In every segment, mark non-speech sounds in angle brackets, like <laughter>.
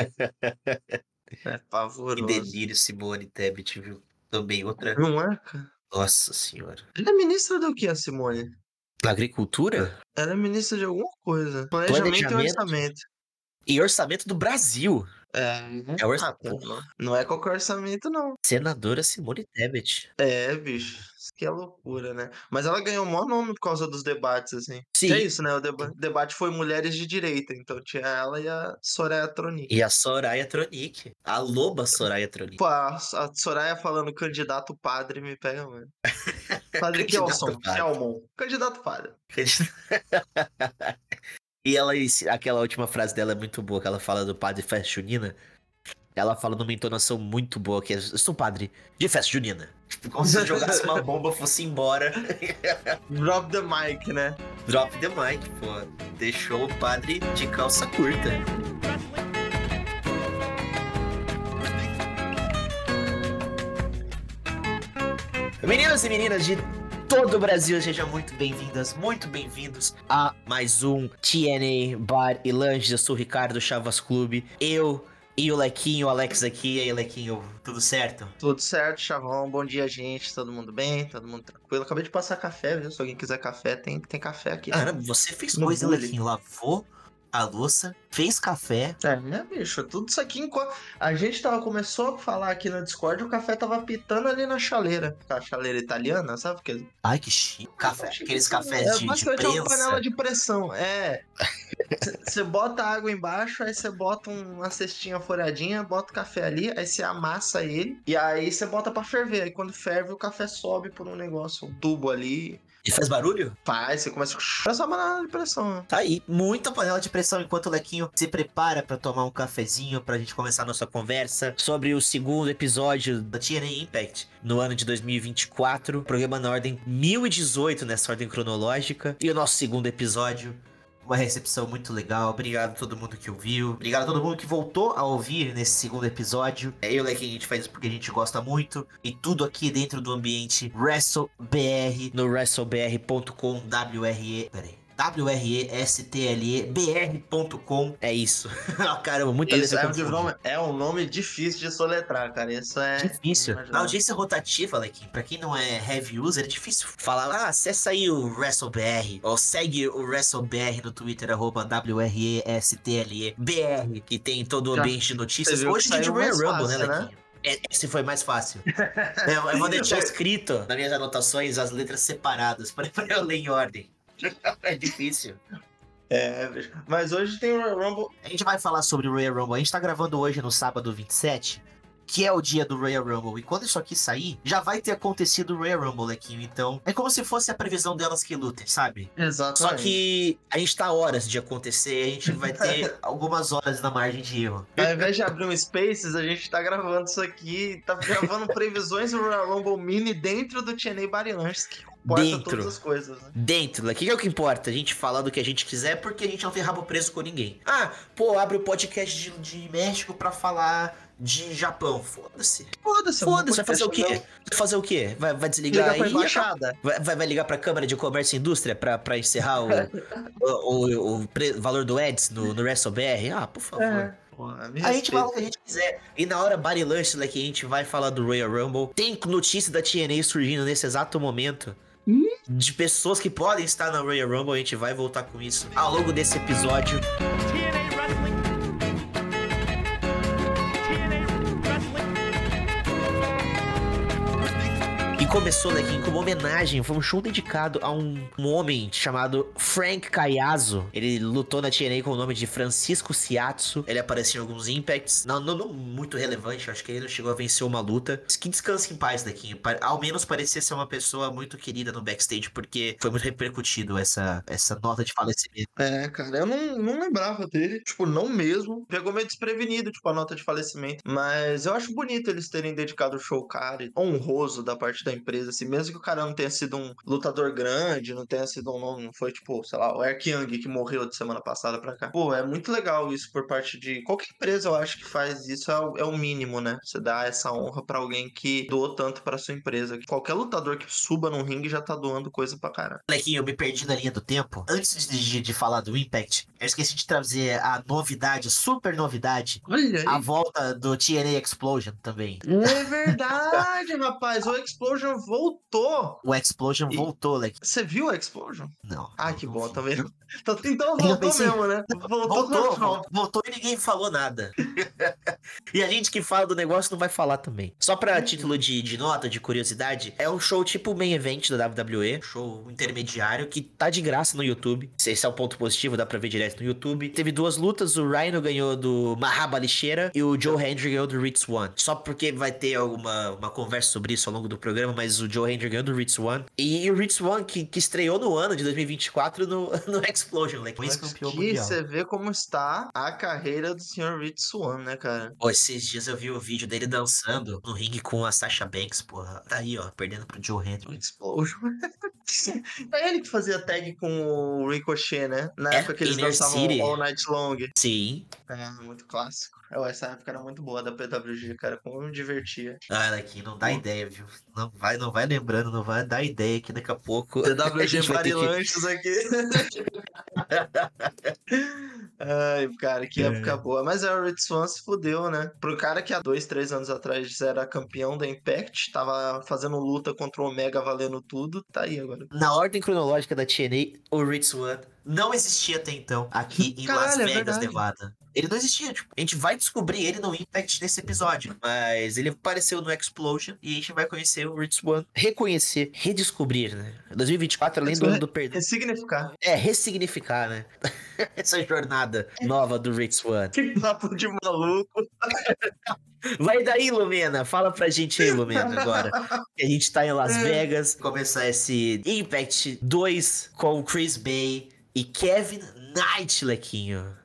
É <laughs> Que pavoroso. delírio, Simone Tebet, viu? Também outra. Não é, cara? Nossa senhora. Ela é ministra do que, a Simone? Na agricultura Ela é ministra de alguma coisa. Planejamento, Planejamento? e orçamento. e orçamento do Brasil. É, É ah, pô, não- não é qualquer orçamento, não. Senadora Simone Tebet. É, bicho. Isso que é loucura, né? Mas ela ganhou o maior nome por causa dos debates, assim. Sim. Que é isso, né? O deba- debate foi mulheres de direita. Então tinha ela e a Soraya Tronic. E a Soraya Tronic. A loba Soraya Tronic. Pô, a, a Soraya falando candidato padre me pega, mano. <laughs> Padre Candidato Kelson, padre. Kelmon. Candidato padre. <laughs> e ela, aquela última frase dela é muito boa, que ela fala do padre festa junina. Ela fala numa entonação muito boa, que é, eu sou padre de festa junina. Tipo, como se jogasse uma <laughs> bomba, fosse embora. Drop the mic, né? Drop the mic, pô. Deixou o padre de calça curta. Meninos e meninas de todo o Brasil, sejam muito bem-vindas, muito bem-vindos a mais um TNA Bar e Lanches. Eu sou o Ricardo Chavas Clube. Eu e o Lequinho, o Alex aqui. E aí, Lequinho, tudo certo? Tudo certo, Chavão. Bom dia, gente. Todo mundo bem? Todo mundo tranquilo? Acabei de passar café, viu? Se alguém quiser café, tem, tem café aqui. Caramba, você fez No coisa. Lequinho. Lavou a louça, fez café. É, né, bicho? Tudo isso aqui enquanto. A gente tava, começou a falar aqui no Discord, o café tava pitando ali na chaleira. A chaleira italiana, sabe? Aquele... Ai, que chique. Café, aqueles cafés é, de, é uma panela de pressão. É. <laughs> Você bota água embaixo, aí você bota uma cestinha folhadinha, bota o café ali, aí você amassa ele, e aí você bota pra ferver. Aí quando ferve, o café sobe por um negócio, um tubo ali. E faz barulho? Faz, você começa a. Só panela de pressão? Tá aí, muita panela de pressão enquanto o Lequinho se prepara pra tomar um cafezinho pra gente começar a nossa conversa sobre o segundo episódio da TNA Impact no ano de 2024, programa na ordem 1018 nessa ordem cronológica, e o nosso segundo episódio. Uma recepção muito legal. Obrigado a todo mundo que ouviu. Obrigado a todo mundo que voltou a ouvir nesse segundo episódio. É eu e Lequinho, a gente faz porque a gente gosta muito. E tudo aqui dentro do ambiente WrestleBR no WrestleBR.com WRE. Peraí. W-R-E-S-T-L-E-B-R.com. É isso. <laughs> Ah, Caramba, muita Isso letra é, um nome, é um nome difícil de soletrar, cara. Isso é. Difícil. Imaginável. Na audiência rotativa, Lequim, pra quem não é heavy user, é difícil falar, ah, acessa aí o WrestleBR, ou segue o WrestleBR no Twitter, arroba W-R-E-S-T-L-E-B-R, que tem todo o ambiente de notícias. Hoje é de Royal Rumble, né, fácil, né? Lequinho? É, Esse foi mais fácil. eu, <laughs> eu vou deixar escrito nas minhas anotações as letras separadas, pra eu ler em ordem. <laughs> É difícil. É. Mas hoje tem o Royal Rumble. A gente vai falar sobre o Royal Rumble. A gente tá gravando hoje no sábado 27, que é o dia do Royal Rumble. E quando isso aqui sair, já vai ter acontecido o Royal Rumble, Lequinho. Então, é como se fosse a previsão delas que lutem, sabe? Exato. Só que a gente tá horas de acontecer, a gente vai ter <laughs> algumas horas na margem de erro. Ao invés de abrir um Spaces, a gente tá gravando isso aqui. Tá gravando previsões do Royal Rumble Mini dentro do TNA que Dentro. todas as coisas, né? Dentro, Lequinho, que é o que importa? A gente falar do que a gente quiser porque a gente não tem rabo preso com ninguém. Ah, pô, abre o podcast de, de México pra falar de Japão. Foda-se. Foda-se, Foda-se, vai fazer o quê? Vai fazer o quê? Vai, vai desligar Liga pra aí? embaixada. Vai, vai, vai ligar pra Câmara de Comércio e Indústria pra, pra encerrar o, <laughs> o, o- o pre- valor do Eds no, no WrestleBR? Ah, por favor. É. Me A gente fala o que a gente quiser. E na hora Body Lunch, né, que a gente vai falar do Royal Rumble. Tem notícia da TNA surgindo nesse exato momento. Hum? De pessoas que podem estar na Royal Rumble, a gente vai voltar com isso ao longo desse episódio. Começou daqui com uma homenagem, foi um show dedicado a um, um homem chamado Frank Kayazo. Ele lutou na TNA com o nome de Francisco Siatsu. Ele apareceu em alguns impacts, não, não, não muito relevante, acho que ele não chegou a vencer uma luta. Que descanse em paz daqui. Pa- Ao menos parecia ser uma pessoa muito querida no backstage, porque foi muito repercutido essa, essa nota de falecimento. É, cara, eu não, não lembrava dele. Tipo, não mesmo. Pegou meio desprevenido, tipo, a nota de falecimento. Mas eu acho bonito eles terem dedicado o show, cara, honroso da parte da empresa, assim, mesmo que o cara não tenha sido um lutador grande, não tenha sido um nome, não foi tipo, sei lá, o Eric Young que morreu de semana passada pra cá. Pô, é muito legal isso por parte de qualquer empresa, eu acho que faz isso, é o, é o mínimo, né? Você dá essa honra pra alguém que doou tanto pra sua empresa. Qualquer lutador que suba num ringue já tá doando coisa pra caralho. Molequinho, eu me perdi na linha do tempo. Antes de, de falar do Impact, eu esqueci de trazer a novidade, super novidade, Olha a volta do TNA Explosion também. É verdade, <laughs> rapaz. O Explosion voltou. O Explosion E- voltou, Leque. Você viu o Explosion? Não. Ah, que bom, <laughs> tá vendo? Então voltou pensei- mesmo, né? Voltou, Voltou, voltou, voltou e ninguém falou nada. <laughs> e a gente que fala do negócio não vai falar também. Só pra título de, de nota, de curiosidade, é um show tipo main event da WWE, um show intermediário que tá de graça no YouTube. Esse é o ponto positivo, dá pra ver direto no YouTube. Teve duas lutas, o Rhino ganhou do Mahaba Lixeira e o Joe Hendry ganhou do Ritz One. Só porque vai ter alguma uma conversa sobre isso ao longo do programa, mas o Joe Hendry ganhou do Ritz One. E o Ritz One, que, que estreou no ano de 2024 no, <laughs> no Explosion, like, ex-campeão Aqui mundial. você vê como está a carreira do Sr. Rich Swan, né, cara? Pô, esses dias eu vi o vídeo dele dançando no ringue com a Sasha Banks, porra. Tá aí, ó, perdendo pro Joe Hendry. Explosion. <laughs> é ele que fazia tag com o Ricochet, né? Na É, época que eles Inner dançavam City. All Night Long. Sim. É, muito clássico. Eu, essa época era muito boa da PWG, cara. Como eu me divertia. Olha aqui, não dá Pô. ideia, viu? Não vai, não vai lembrando, não vai dar ideia que daqui a pouco. <laughs> <laughs> a PWG ter que- aqui. <laughs> Ai, cara, que É. época boa. Mas é, o Rich Swan se fudeu, né? Pro cara que há dois, três anos atrás era campeão da Impact, tava fazendo luta contra o Omega valendo tudo, tá aí agora. Na ordem cronológica da TNA, o Ritz One não existia até então aqui em Las Caralho, é Vegas, verdade. Nevada. Ele não existia, tipo, a gente vai descobrir ele no Impact nesse episódio. Mas ele apareceu no Explosion e a gente vai conhecer o Ritz One. Reconhecer, redescobrir, né? 2024, além do ano do perdão. Ressignificar. É, ressignificar, né? <laughs> Essa jornada nova do Ritz One. Que papo de maluco. <laughs> Vai daí, Lumena. Fala pra gente aí, Lumena, agora. Que a gente tá em Las É. Vegas. Começar esse Impact 2 com o Chris Bay e Kevin Knight, Lequinho.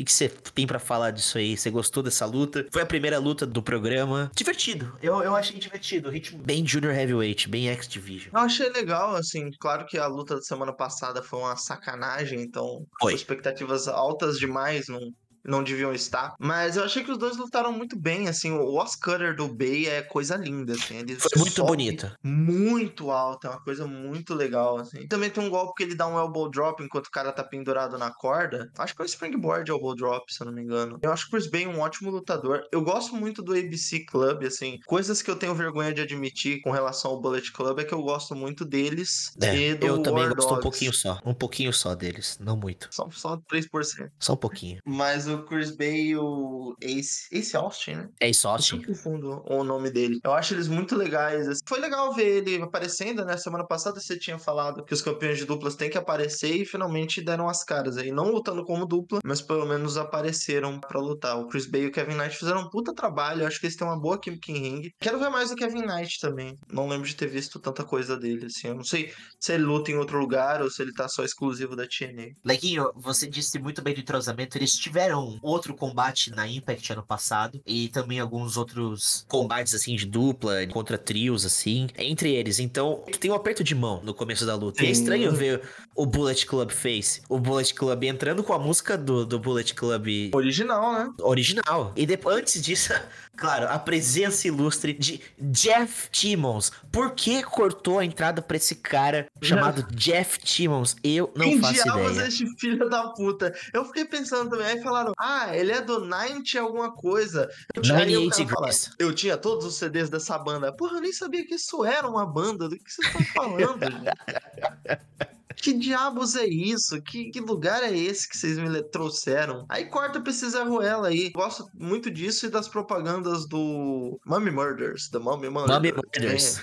O que você tem pra falar disso aí? Você gostou dessa luta? Foi a primeira luta do programa. Divertido. Eu, eu achei divertido. Ritmo bem Junior Heavyweight, bem X-Division. Eu achei legal, assim, claro que a luta da semana passada foi uma sacanagem, então Foi. expectativas altas demais, não, não deviam estar. Mas eu achei que os dois lutaram muito bem, assim, o Oscar do Bay é coisa linda, assim. Ele Foi muito bonito. Muito alto, é uma coisa muito legal, assim. Também tem um golpe que ele dá um elbow drop enquanto o cara tá pendurado na corda. Acho que é um springboard elbow drop, se eu não me engano. Eu acho o Chris Bay um ótimo lutador. Eu gosto muito do ABC Club, assim. Coisas que eu tenho vergonha de admitir com relação ao Bullet Club é que eu gosto muito deles É, e do eu também War gosto um Dogs. pouquinho só. Um pouquinho só deles. Não muito. Só, só 3%. Só um pouquinho. Mas o Chris Bay e o Ace, Ace Austin, né? É Eu Austin. sempre confundo o nome dele. Eu acho eles muito legais. assim. Foi legal ver ele aparecendo, né? Semana passada você tinha falado que os campeões de duplas têm que aparecer e finalmente deram as caras aí. Não lutando como dupla, mas pelo menos apareceram pra lutar. O Chris Bay e o Kevin Knight fizeram um puta trabalho. Eu acho que eles têm uma boa química em ringue. Quero ver mais do Kevin Knight também. Não lembro de ter visto tanta coisa dele, assim. Eu não sei se ele luta em outro lugar ou se ele tá só exclusivo da TNA. Leguinho, você disse muito bem do entrosamento. Eles tiveram outro combate na Impact ano passado e também alguns outros combates assim de dupla contra trios assim entre eles. Então, tem um aperto de mão no começo da luta. E é Sim. estranho ver o Bullet Club Face, o Bullet Club entrando com a música do, do Bullet Club Original, né? original. E depois, antes disso, <laughs> claro, a presença ilustre de Jeff Timmons. Por que cortou a entrada pra esse cara chamado <laughs> Jeff Timmons? Eu não Quem faço diabos ideia. é este filho da puta? Eu fiquei pensando também, aí falaram, ah, ele é do 90 alguma coisa. Eu tinha, aí o 98 cara fala, Degrees. eu tinha todos os CDs dessa banda. Porra, eu nem sabia que isso era uma banda. Do que vocês estão falando? <laughs> Que diabos é isso? Que, que lugar é esse que vocês me trouxeram? Aí corta pra esse Zé Ruela aí. Gosto muito disso e das propagandas do Mummy Murders, da Mummy Murders. Mummy Murders.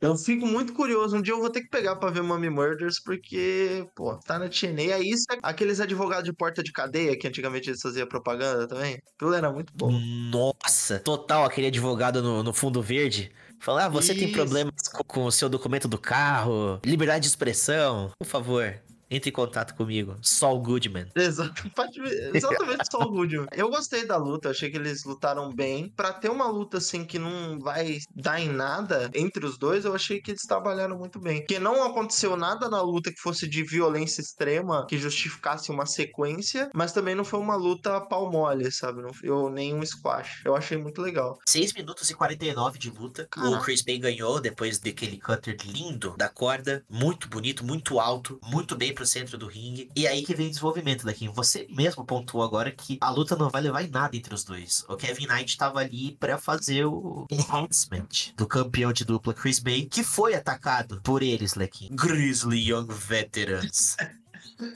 Eu fico muito curioso. Um dia eu vou ter que pegar pra ver Mummy Murders, porque, pô, tá na TNA. Aí isso é aqueles advogados de porta de cadeia que antigamente eles faziam propaganda também. Aquilo era muito bom. Nossa, total aquele advogado no, no fundo verde. Falar, ah, você tem Isso. problemas com, com o seu documento do carro, liberdade de expressão, por favor. Entre em contato comigo. Saul Goodman. Exato, exatamente <laughs> só o Goodman. Eu gostei da luta, achei que eles lutaram bem. Pra ter uma luta assim que não vai dar em nada entre os dois, eu achei que eles trabalharam muito bem. Porque não aconteceu nada na luta que fosse de violência extrema que justificasse uma sequência, mas também não foi uma luta pau mole, sabe? Não foi nem um squash. Eu achei muito legal. 6 minutos e 49 de luta. Caraca. O Chris Bay ganhou depois daquele cutter lindo da corda. Muito bonito, muito alto. Muito bem pro centro do ringue. E aí que vem o desenvolvimento, Lequinho. Você mesmo pontuou agora que a luta não vai levar em nada entre os dois. O Kevin Knight tava ali pra fazer o enhancement do campeão de dupla Chris Bay, que foi atacado por eles, Lequinho. Grizzly Young Veterans. <laughs>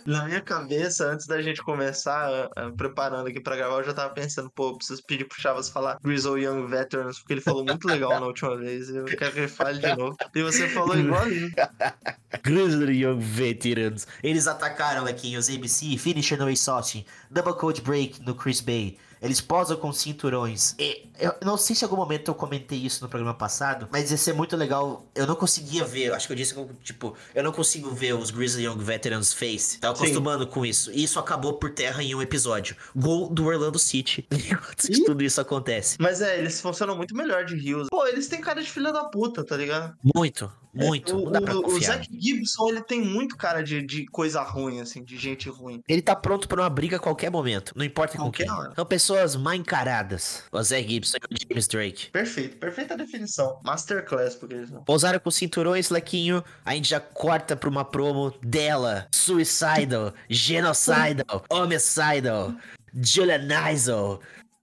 Na minha cabeça, antes da gente começar, ah, preparando aqui pra gravar, eu já tava pensando, pô, preciso pedir pro Chavas falar Grizzle Young Veterans, porque ele falou muito legal na última vez. Eu quero que ele fale de novo. E você falou igualzinho. <laughs> Grizzly Young Veterans. Eles atacaram aqui os ABC, Finisher no Ace Austin, Double Code Break no Chris Bay. Eles posam com cinturões. E eu não sei se em algum momento eu comentei isso no programa passado, mas ia ser muito legal. Eu não conseguia ver, acho que eu disse que, tipo, eu não consigo ver os Grizzly Young Veterans face. Tava Sim. acostumando com isso. E isso acabou por terra em um episódio. Gol do Orlando City. <laughs> Enquanto que tudo isso acontece. Mas é, eles funcionam muito melhor de Rios. Eles têm cara de filha da puta, tá ligado? Muito, muito. O, não dá pra o, o confiar. Zack Gibson, ele tem muito cara de, de coisa ruim, assim, de gente ruim. Ele tá pronto pra uma briga a qualquer momento. Não importa com Qualquer quem. hora. São pessoas mal encaradas. O Zé Gibson e o James Drake. Perfeito, perfeita definição. Masterclass, porque eles não. Pousaram com cinturões, Lequinho. A gente já corta pra uma promo dela. Suicidal, <laughs> Genocidal, Homicidal, Julianizal,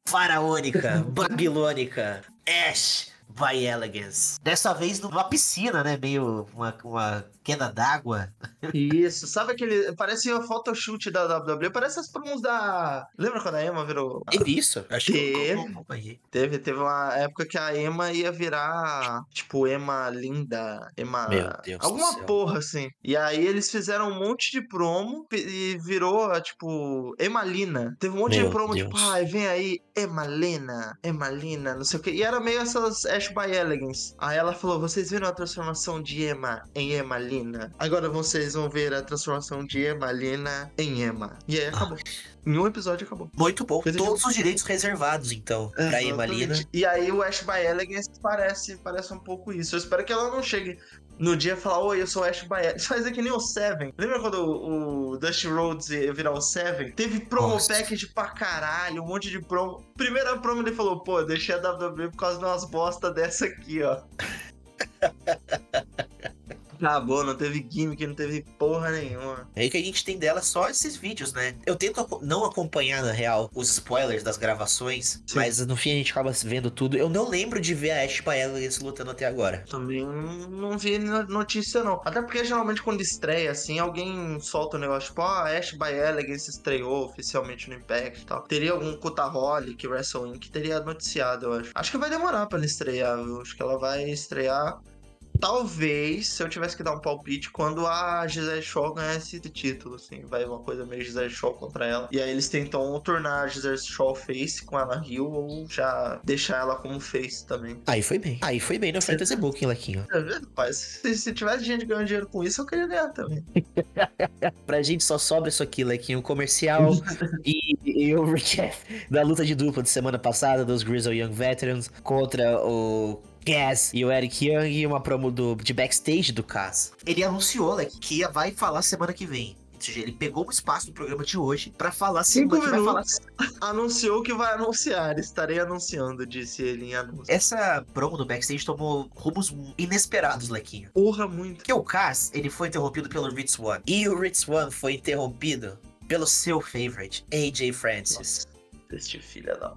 Faraônica, <laughs> Babilônica, Ash, by Elegance. Dessa vez numa piscina, né? Meio uma, uma queda d'água. Isso, sabe aquele. Parece o photoshoot da WWE, parece as promos da. Lembra quando a Emma virou. Isso? Acho que Teve. acompanhei. Teve, teve uma época que a Emma ia virar, tipo, Emma linda, Emma. Meu Deus do Alguma porra, assim. E aí eles fizeram um monte de promo e virou, tipo, Emalina. Teve um monte Meu de promo, tipo, Deus. ai, vem aí, Emalina, Emalina, não sei o quê. E era meio essas Ash by Elegance. Aí ela falou: vocês viram a transformação de Emma em Emalina? Agora vocês vão ver a transformação de Emalina em Emma. E aí acabou. Em um episódio acabou. Muito bom. Coisa de- Todos os direitos reservados, então, pra Emalina. Exatamente. E aí o Ash by Elegance parece, parece um pouco isso. Eu espero que ela não chegue no dia e falar, oi, eu sou o Ash by Elegance. <laughs> Faz que nem o Seven. Lembra quando o, o Dusty Rhodes ia virar o Seven? Teve promo Nossa. package pra caralho, um monte de promo. Primeira promo ele falou, pô, eu deixei a WWE por causa de umas bosta dessa aqui, ó. <laughs> Acabou, não teve gimmick, não teve porra nenhuma. É aí que a gente tem dela só esses vídeos, né? Eu tento não acompanhar, na real, os spoilers das gravações, Sim. mas no fim a gente acaba vendo tudo. Eu não lembro de ver a Ash Elegance lutando até agora. Também não vi no- notícia, não. Até porque geralmente quando estreia, assim, alguém solta um negócio, tipo, ah, Ash by Elegance estreou oficialmente no Impact e tal. Teria algum Cutaholic, Wrestle Inc. que teria noticiado, eu acho. Acho que vai demorar pra ela estrear, viu? Acho que ela vai estrear. Talvez, se eu tivesse que dar um palpite, quando a Gisele Shaw ganhar esse título, assim, vai uma coisa meio Gisele Shaw contra ela. E aí eles tentam tornar a Gisele Shaw face com ela Hill ou já deixar ela como face também. Aí foi bem. Aí foi bem no Fantasy Booking, Lequinho. Tá vendo, pai? Se, se tivesse gente ganhando dinheiro com isso, eu queria ganhar também. <laughs> Pra gente só sobra isso aqui, Lequinho. Comercial <laughs> e, e o recap da luta de dupla de semana passada dos Grizzle Young Veterans contra o Cass e o Eric Young e uma promo do, de backstage do Cass. Ele anunciou, Leque, que ia- vai falar semana que vem. Ou seja, ele pegou um espaço do programa de hoje pra falar Cinco semana que vai falar minutos. Anunciou que vai anunciar. Estarei anunciando, disse ele em anúncio. Essa promo do backstage tomou rumos inesperados, Lequinho. Porra, muito. Porque o Cass, ele foi interrompido pelo Ritz One. E o Ritz One foi interrompido pelo seu favorite, AJ Francis. Este filho da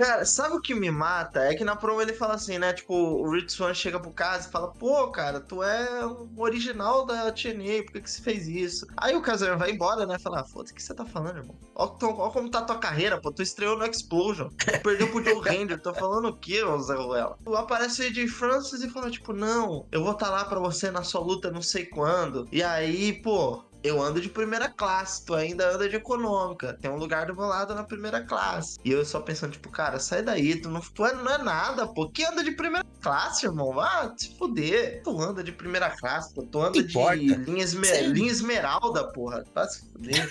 Cara, sabe o que me mata? É que na promo ele fala assim, né? Tipo, o Rich Swan chega pro caso e fala: Pô, cara, tu é um original da TNA, por que, que você fez isso? Aí o Kazan vai embora, né? Fala: ah, Foda-se, o que você tá falando, irmão? Ó como tá tua carreira, pô. Tu estreou no Explosion. Tu perdeu pro Joe Render. Tô falando o quê, Zé Ruela? Aparece o AJ Francis e fala: Tipo, não, eu vou estar tá lá pra você na sua luta não sei quando. E aí, pô, eu ando de primeira classe, tu ainda anda de econômica. Tem um lugar do meu lado na primeira classe. E eu só pensando, tipo, cara, sai daí, tu não, tu é, não é nada, pô. Que anda de primeira classe, irmão? Ah, se fuder. Tu anda de primeira classe, pô. Tu anda Que de linha, esme- Sim. linha esmeralda, porra. Vai se fuder.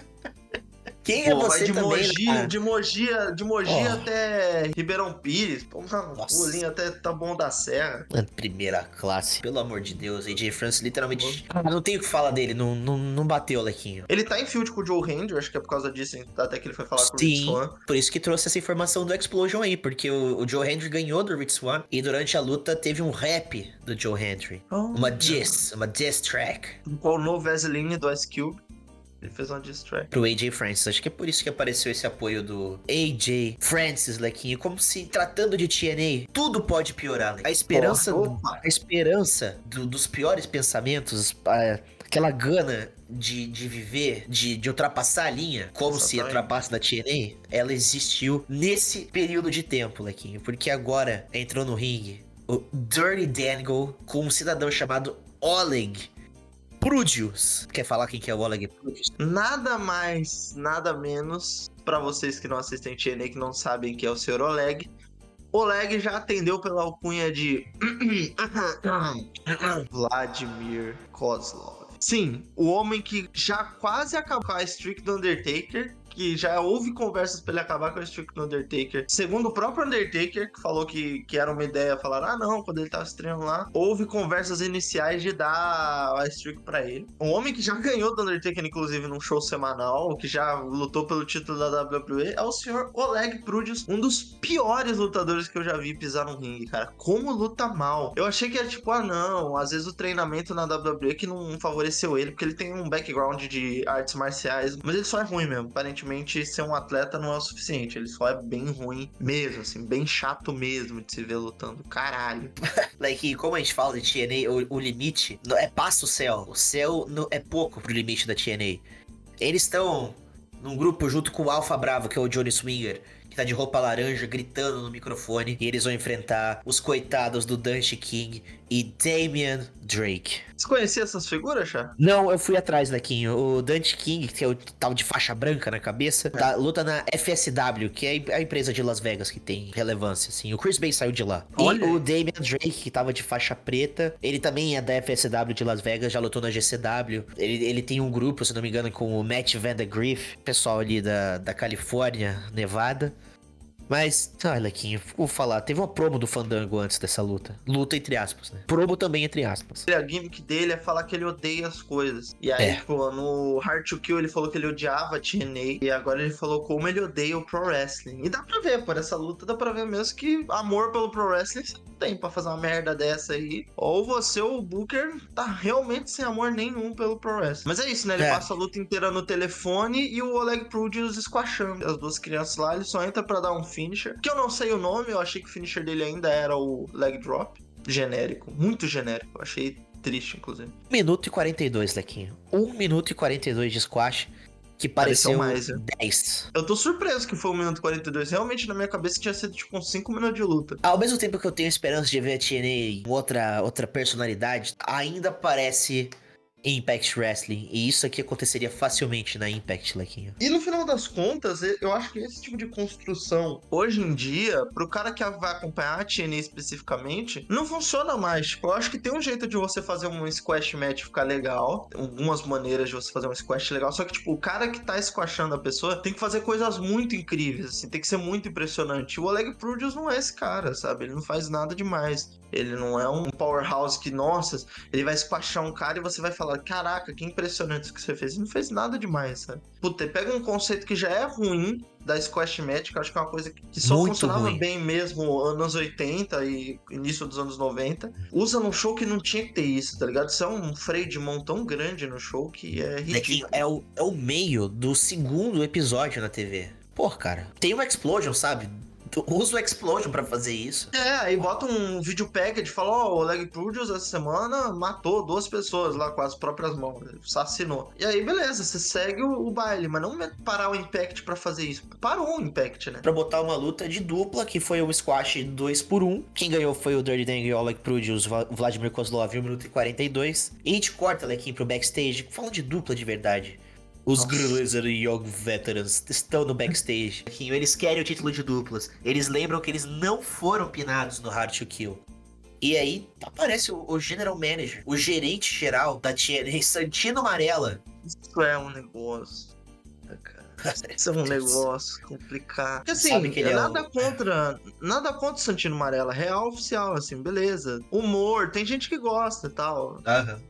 <laughs> Quem é Pô, vai você de também, Mogi, né? de Mogi, de Mogi Ó. até Ribeirão Pires. Mano, Nossa. pulinho até Taboão da Serra. Mano, primeira classe. Pelo amor de Deus, AJ France literalmente. Ah, não tenho o que falar dele, não, não, não bateu, Lequinho. Ele tá em field com o Joe Hand, eu acho que é por causa disso, até que ele foi falar com o Rich Sim, por isso que trouxe essa informação do Explosion aí, porque o, o Joe Hendry ganhou do Rich Swan e durante a luta teve um rap do Joe Hendry. Uma diss, uma diss track Com o novo Vaseline do Ice Cube. Ele fez uma diss track. pro AJ Francis. Acho que é por isso que apareceu esse apoio do AJ Francis, Lequinho. Como se tratando de TNA, tudo pode piorar, Lequinho. A esperança, Porra, a esperança do- dos piores pensamentos, aquela gana de, de viver, de, de ultrapassar a linha, como se Exatamente. ultrapassa da TNA, ela existiu nesse período de tempo, Lequinho. Porque agora entrou no ringue o Dirty Dangle com um cidadão chamado Oleg Prudius. Quer falar quem que é o Oleg Prudius? Nada mais, nada menos, pra vocês que não assistem TNA, que não sabem que é o Sr. Oleg. Oleg já atendeu pela alcunha de <coughs> Vladimir Kozlov. Sim, o homem que já quase acabou a streak do Undertaker, que já houve conversas pra ele acabar com a streak do Undertaker. Segundo o próprio Undertaker, que falou que, que era uma ideia, falaram, ah não, quando ele tava estreando lá, houve conversas iniciais de dar a streak pra ele. Um homem que já <laughs> ganhou do Undertaker, inclusive, num show semanal, que já lutou pelo título da WWE, é o senhor Oleg Prudius, um dos piores lutadores que eu já vi pisar no ringue, cara. Como luta mal. Eu achei que era tipo, ah não, às vezes o treinamento na WWE que não favoreceu ele, porque ele tem um background de artes marciais, mas ele só é ruim mesmo. Aparentemente, ser um atleta não é o suficiente, ele só é bem ruim mesmo, assim, bem chato mesmo de se ver lutando. Caralho. <laughs> Like, como a gente fala de TNA, o, o limite é passa o céu. O céu é pouco pro limite da TNA. Eles estão num grupo junto com o Alpha Bravo, que é o Johnny Swinger, tá de roupa laranja, gritando no microfone. E eles vão enfrentar os coitados do Dante King e Damian Drake. Você conhecia essas figuras, Chá? Não, eu fui atrás, Lequinho. O Dante King, que é o tal de faixa branca na cabeça, tá, luta na FSW, que é a empresa de Las Vegas que tem relevância, assim. O Chris Bay saiu de lá. Olha E o Damian Drake, que tava de faixa preta, ele também é da FSW de Las Vegas, já lutou na GCW. Ele, ele tem um grupo, se não me engano, com o Matt Vandergriff, pessoal ali da, da Califórnia, Nevada. Mas, ah, Lequinho, vou falar, teve uma promo do Fandango antes dessa luta. Luta entre aspas, né? Promo também entre aspas. A gimmick dele é falar que ele odeia as coisas. E aí, É. tipo, no Hard to Kill ele falou que ele odiava a TNA. E agora ele falou como ele odeia o Pro Wrestling. E dá pra ver, por essa luta, dá pra ver mesmo que amor pelo Pro Wrestling tem pra fazer uma merda dessa aí. Ou você, o Booker, tá realmente sem amor nenhum pelo Pro Wrestling. Mas é isso, né? Ele É. passa a luta inteira no telefone e o Oleg Prudius esquachando as duas crianças lá. Ele só entra pra dar um finisher. Que eu não sei o nome, eu achei que o finisher dele ainda era o leg drop. Genérico, muito genérico. Eu achei triste, inclusive. 1 minuto e 42, Lequinho. 1 minuto e 42 de squash, que pareceu Pareceu mais, né? 10. Eu tô surpreso que foi 1 minuto e 42. Realmente, na minha cabeça, tinha sido tipo uns 5 minutos de luta. Ao mesmo tempo que eu tenho esperança de ver a TNA outra, outra personalidade, ainda parece Impact Wrestling. E isso aqui aconteceria facilmente na Impact, Lequinho. E no final das contas, eu acho que esse tipo de construção, hoje em dia, pro cara que vai acompanhar a TNA especificamente, não funciona mais. Tipo, eu acho que tem um jeito de você fazer um squash match ficar legal. Algumas maneiras de você fazer um squash legal. Só que, tipo, o cara que tá squashando a pessoa tem que fazer coisas muito incríveis, assim, tem que ser muito impressionante. O Oleg Prudius não é esse cara, sabe? Ele não faz nada demais. Ele não é um powerhouse que, nossa, ele vai squashar um cara e você vai falar: Caraca, que impressionante isso que você fez. Ele não fez nada demais, sabe? Puta, pega um conceito que já é ruim da Squash eu acho que é uma coisa que só Muito funcionava ruim. bem mesmo anos 80 e início dos anos 90. Usa num show que não tinha que ter isso, tá ligado? Isso é um freio de mão tão grande no show que é ridículo. é o, é o meio do segundo episódio na TV. Pô, cara, tem uma explosion, sabe? Usa o Explosion pra fazer isso. É, aí bota um vídeo package e fala, ó, o Oleg Prudence essa semana matou duas pessoas lá com as próprias mãos, ele assassinou. E aí, beleza, você segue o, o baile, mas não parar o Impact pra fazer isso. Parou o Impact, né? Pra botar uma luta de dupla, que foi um squash 2 por 1 Quem ganhou foi o Dirty Dang e o Oleg Prudence, o Vladimir Kozlov, 1 minuto e 42. E a gente corta, Lequinho, pro backstage, falando de dupla de verdade. Os Nossa. Grizzly Young Veterans estão no backstage. Lequinho, Eles querem o título de duplas. Eles lembram que eles não foram pinados no Hard to Kill. E aí aparece o, o General Manager, o gerente geral da TNA, <laughs> Santino Amarela. Isso é um negócio. cara. <laughs> Isso é um negócio complicado. Porque assim, Sabe que ele é nada o- contra. Nada contra o Santino Amarela. Real oficial, assim, beleza. Humor, tem gente que gosta e tal.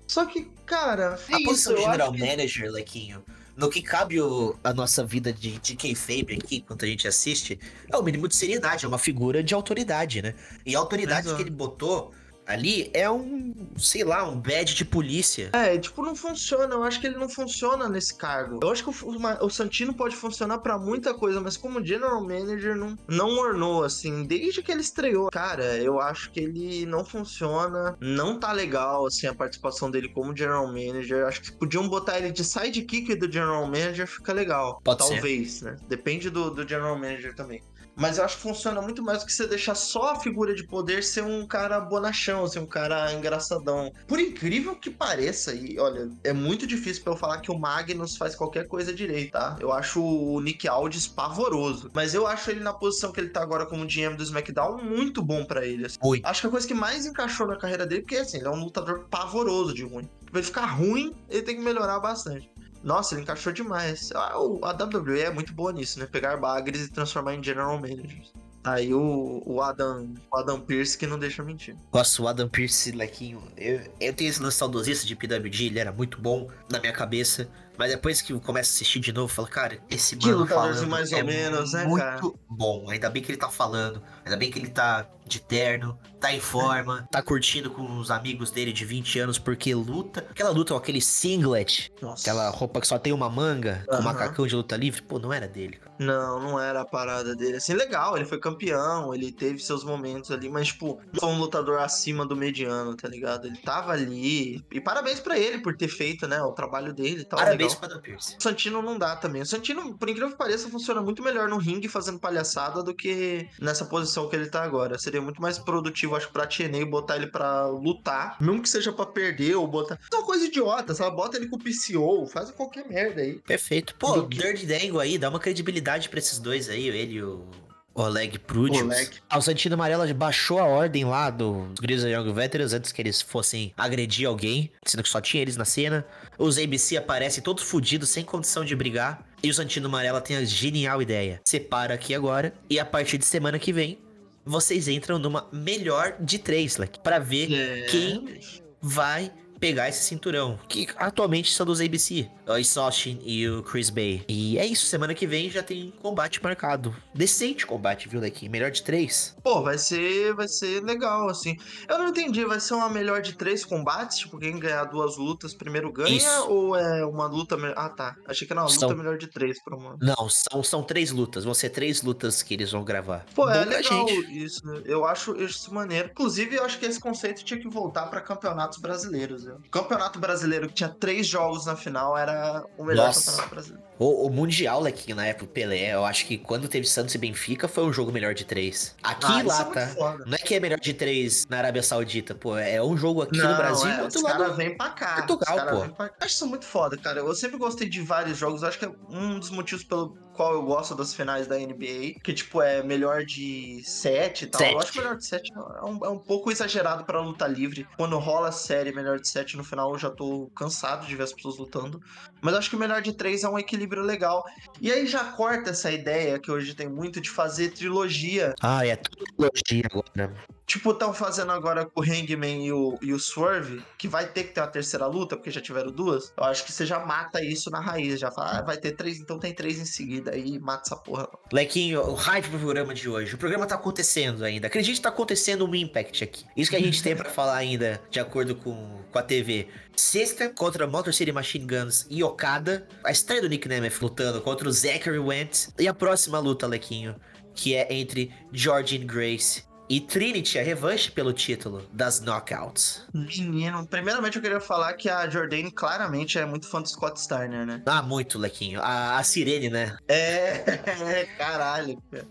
Só que, cara, é A isso, posição de General que- Manager, Lequinho, no que cabe o- a nossa vida de, de kayfabe aqui, enquanto a gente assiste, é o mínimo de seriedade, é uma figura de autoridade, né? E a autoridade Exato. que ele botou ali é um, sei lá, um badge de polícia. É, tipo, não funciona. Eu acho que ele não funciona nesse cargo. Eu acho que o, o- o Santino pode funcionar pra muita coisa, mas como general manager não, não ornou, assim, desde que ele estreou. Cara, eu acho que ele não funciona. Não tá legal, assim, a participação dele como general manager. Acho que podiam botar ele de sidekick do general manager, fica legal. Pode ser. Talvez, né? Depende do, do general manager também. Mas eu acho que funciona muito mais do que você deixar só a figura de poder ser um cara bonachão, ser um cara engraçadão. Por incrível que pareça, e olha, é muito difícil pra eu falar que o Magnus faz qualquer coisa direito, tá? Eu acho o Nick Aldis pavoroso. Mas eu acho ele na posição que ele tá agora como GM do SmackDown muito bom pra ele. assim. Muito. Acho que a coisa que mais encaixou na carreira dele, porque assim, ele é um lutador pavoroso de ruim. Pra ele ficar ruim, ele tem que melhorar bastante. Nossa, ele encaixou demais. Ah, o- A WWE é muito boa nisso, né? Pegar bagres e transformar em general managers. Aí o, o Adam, o Adam Pierce que não deixa mentir. Nossa, o Adam Pearce, Lequinho, eu, eu tenho esse lance saudosista de PWG, ele era muito bom na minha cabeça, mas depois que eu começo a assistir de novo, eu falo, cara, esse Que mano falando mais ou é menos, né, muito cara? bom. Ainda bem que ele tá falando, ainda bem que ele tá de terno, tá em forma, tá curtindo com os amigos dele de 20 anos, porque luta, aquela luta com aquele singlet, Nossa. aquela roupa que só tem uma manga, com Aham. macacão de luta livre, pô, não era dele, cara. Não, não era a parada dele. Assim, legal, ele foi campeão, ele teve seus momentos ali, mas, tipo, não foi um lutador acima do mediano, tá ligado? Ele tava ali. E parabéns pra ele por ter feito, né, o trabalho dele e tal. Parabéns legal. pro Adam Pearce. O Santino não dá também. O Santino, por incrível que pareça, funciona muito melhor no ringue fazendo palhaçada do que nessa posição que ele tá agora. Seria muito mais produtivo, acho, pra TNA botar ele pra lutar, mesmo que seja pra perder ou botar. É uma coisa idiota, sabe? Bota ele com o PCO, faz qualquer merda aí. Perfeito. Pô, Do que- Dirty Dango aí, dá uma credibilidade pra esses dois aí, ele e o Oleg Prudius. Oleg. Ah, o Santino Amarela baixou a ordem lá dos Grizzly Young Veterans antes que eles fossem agredir alguém, sendo que só tinha eles na cena. Os ABC aparecem todos fudidos, sem condição de brigar. E o Santino Amarela tem a genial ideia. Separa aqui agora e a partir de semana que vem, vocês entram numa melhor de três, like, pra ver É. quem vai pegar esse cinturão, que atualmente são dos ABC, o Austin e o Chris Bay. E é isso, semana que vem já tem combate marcado. Decente combate, viu, daqui? Melhor de três. Pô, vai ser, vai ser legal, assim. Eu não entendi, vai ser uma melhor de três combates? Tipo, quem ganhar duas lutas primeiro ganha? Isso. Ou é uma luta... me- Ah, tá. Achei que era uma luta São- melhor de três pra uma... Não, são, são três lutas, vão ser três lutas que eles vão gravar. Pô, Bom é legal gente. isso, né? Eu acho isso maneiro. Inclusive, eu acho que esse conceito tinha que voltar pra campeonatos brasileiros. Né? O campeonato brasileiro que tinha três jogos na final era o melhor Nossa. campeonato brasileiro. O, o Mundial, Lequinho, na época Pelé, eu acho que quando teve Santos e Benfica foi um jogo melhor de três. Aqui Ah, e lá, é tá? Não é que é melhor de três na Arábia Saudita, pô. É um jogo aqui Não, no Brasil é, outro os lado. caras vêm pra cá. Portugal, pô. pra. Acho isso muito foda, cara. Eu sempre gostei de vários jogos. Acho que é um dos motivos pelo qual eu gosto das finais da NBA. Que, tipo, é melhor de sete e tal. Sete. Eu acho que melhor de sete é um, é um pouco exagerado pra luta livre. Quando rola série melhor de sete no final, eu já tô cansado de ver as pessoas lutando. Mas acho que o melhor de três é um equilíbrio legal. E aí já corta essa ideia que hoje tem muito de fazer trilogia. Ah, é trilogia agora. Tipo, estão fazendo agora com o Hangman e o, e o Swerve, que vai ter que ter uma terceira luta, porque já tiveram duas. Eu acho que você já mata isso na raiz. Já fala, ah, vai ter três, então tem três em seguida. Aí mata essa porra. Lequinho, o hype pro programa de hoje. O programa tá acontecendo ainda. Acredite, tá acontecendo um Impact aqui. Isso que a gente tem pra falar ainda, de acordo com, com a TV. Sexta, contra Motor City Machine Guns e Okada. A estreia do Nick Nemeth lutando contra o Zachary Wentz. E a próxima luta, Lequinho. que é entre Jordan Grace e Trinity, a revanche pelo título das Knockouts. Menino, primeiramente eu queria falar que a Jordane claramente é muito fã do Scott Steiner, né? Ah, muito, Lequinho. A, a Sirene, né? É, <laughs> caralho. cara.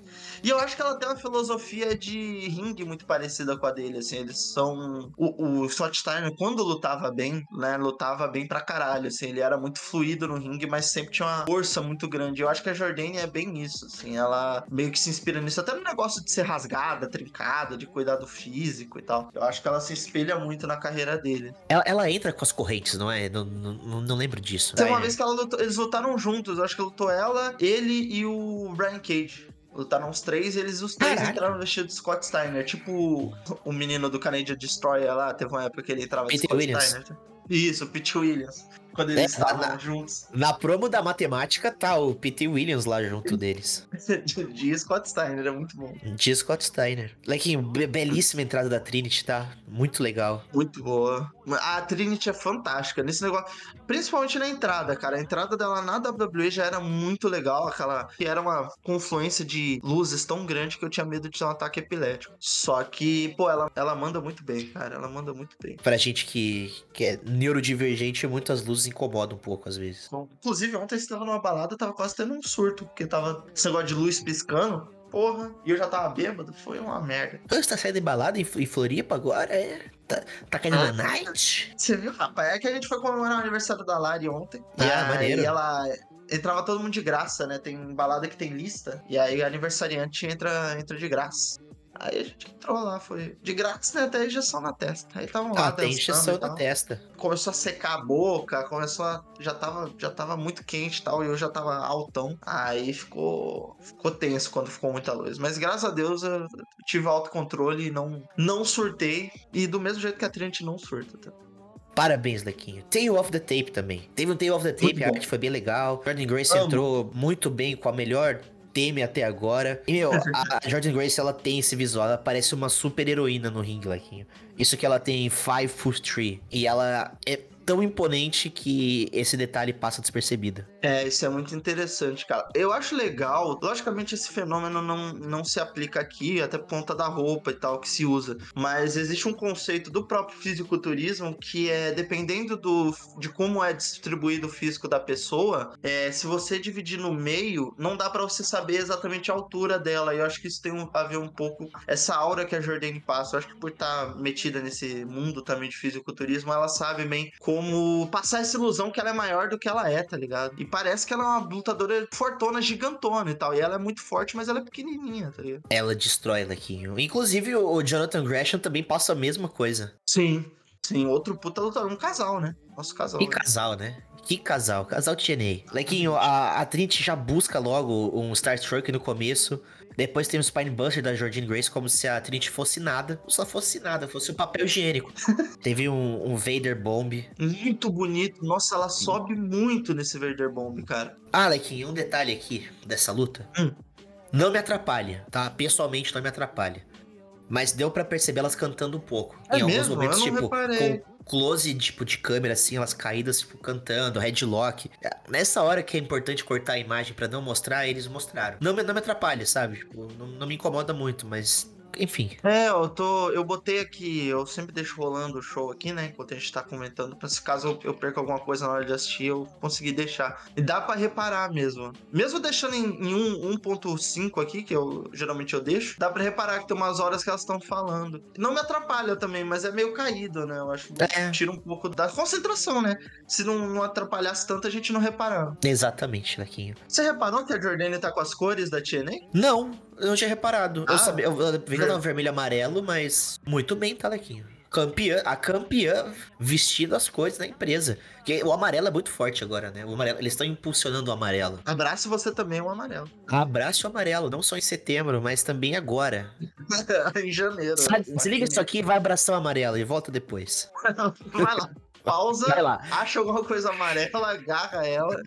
E eu acho que ela tem uma filosofia de ringue muito parecida com a dele, assim, eles são... O, o quando lutava bem, né, lutava bem pra caralho, assim, ele era muito fluido no ringue, mas sempre tinha uma força muito grande. Eu acho que a Jordane é bem isso, assim, ela meio que se inspira nisso, até no negócio de ser rasgada, trincada, de cuidar do físico e tal. Eu acho que ela se espelha muito na carreira dele. Ela, ela entra com as correntes, não é? Não, não, não lembro disso. Tem uma É. vez que ela lutou- eles lutaram juntos, eu acho que lutou ela, ele e o Brian Cage. Lutaram os três e eles os três Caralho. entraram vestidos de Scott Steiner. Tipo o menino do Canadian Destroyer lá, teve uma época que ele entrava de Peter Scott Williams. Steiner. Isso, o Pete Williams. Quando eles É, estavam na- juntos Na promo da matemática tá o P.T. Williams lá junto <laughs> deles. de, Scott Steiner, é muito bom. De Scott Steiner. Lequinho, be- belíssima entrada da Trinity, tá? Muito legal. Muito boa. A Trinity é fantástica nesse negócio. Principalmente na entrada, cara. A entrada dela na WWE já era muito legal. Aquela. Que era uma confluência de luzes tão grande que eu tinha medo de ter um ataque epilético. Só que, pô, ela, ela manda muito bem, cara. Ela manda muito bem. Pra gente que, que é neurodivergente, muitas luzes incomodam um pouco às vezes. Bom, Inclusive, ontem você tava numa balada, tava quase tendo um surto, porque tava esse negócio de luz piscando. Porra, e eu já tava bêbado, foi uma merda. Você tá saindo em, em Floripa agora? É? Tá, tá caindo Ah. na night? Você viu, rapaz? É que a gente foi comemorar o aniversário da Lari ontem. e Ah, aí maneiro. ela entrava todo mundo de graça, né? Tem balada que tem lista. E aí o aniversariante entra, entra de graça. Aí a gente entrou lá, foi de graça, né? Até injeção na testa. Aí estavam lá Ah, dançando injeção na testa. Começou a secar a boca, começou a. Já tava, já tava muito quente e tal, e eu já tava altão. Aí ficou. Ficou tenso quando ficou muita luz. Mas graças a Deus eu tive autocontrole e não, não surtei. E do mesmo jeito que a Trinity não surta. Tá? Parabéns, Lequinho. Tale of the Tape também. Teve um Tale of the Tape, a arte foi bem legal. Jordan Grace Amo. entrou muito bem com a melhor Teme até agora. E, meu, a Jordan Grace, ela tem esse visual, ela parece uma super heroína no ringue, Lequinho. Isso que ela tem Five Foot Tree. E ela é tão imponente que esse detalhe passa despercebido. É, isso é muito interessante, cara. Eu acho legal, logicamente esse fenômeno não, não se aplica aqui, até por conta da roupa e tal que se usa, mas existe um conceito do próprio fisiculturismo que é, dependendo do, de como é distribuído o físico da pessoa, é, se você dividir no meio, não dá pra você saber exatamente a altura dela, e eu acho que isso tem a ver um pouco, essa aura que a Jordane passa, eu acho que por estar metida nesse mundo também de fisiculturismo, ela sabe bem como passar essa ilusão que ela é maior do que ela é, tá ligado? E parece que ela é uma lutadora fortona, gigantona e tal. E ela é muito forte, mas ela é pequenininha, tá ligado? Ela destrói, Lequinho. Inclusive, o Jonathan Gresham também passa a mesma coisa. Sim. Sim, outro puta lutador. Um casal, né? Nosso casal. Que né? casal, né? Que casal, casal TNA. Lequinho, a, a Trinity já busca logo um Star Trek no começo. Depois tem o Spinebuster da Jordine Grace, como se a Trinity fosse nada. Só fosse nada, fosse um papel higiênico. <laughs> Teve um, um Vader Bomb. Muito bonito. Nossa, ela sobe muito nesse Vader Bomb, cara. Ah, Lequinho, um detalhe aqui dessa luta. Hum. Não me atrapalha, tá? Pessoalmente não me atrapalha. Mas deu pra perceber elas cantando um pouco. É em alguns mesmo? momentos, Eu não tipo, com close tipo, de câmera, assim, elas caídas, tipo, cantando, headlock. Nessa hora que é importante cortar a imagem pra não mostrar, eles mostraram. Não me, não me atrapalha, sabe? Tipo, não, não me incomoda muito, mas. Enfim. É, eu tô. Eu botei aqui, eu sempre deixo rolando o show aqui, né? Enquanto a gente tá comentando. Pra se caso eu, eu perca alguma coisa na hora de assistir, eu conseguir deixar. E dá pra reparar mesmo. Mesmo deixando em, em um- 1.5 aqui, que eu geralmente eu deixo, dá pra reparar que tem umas horas que elas estão falando. Não me atrapalha também, mas é meio caído, né? Eu acho que É. tira um pouco da concentração, né? Se não, não atrapalhasse tanto, a gente não reparava. Exatamente, Lequinho. Você reparou que a Jordane tá com as cores da TNA? Não, eu não tinha reparado. eu Ah, sabia, eu, eu vi que ela vermelho e amarelo, mas muito bem, tá, Lequinho. Campeã, a campeã vestindo as cores da empresa. Porque o amarelo é muito forte agora, né? O amarelo, eles estão impulsionando o amarelo. Abraço você também, o amarelo. Abraço o amarelo, não só em setembro, mas também agora. <laughs> em janeiro. Sabe, desliga isso aqui e vai abraçar o amarelo e volta depois. <laughs> Vai lá. Pausa. Vai lá. Acha alguma coisa amarela, agarra ela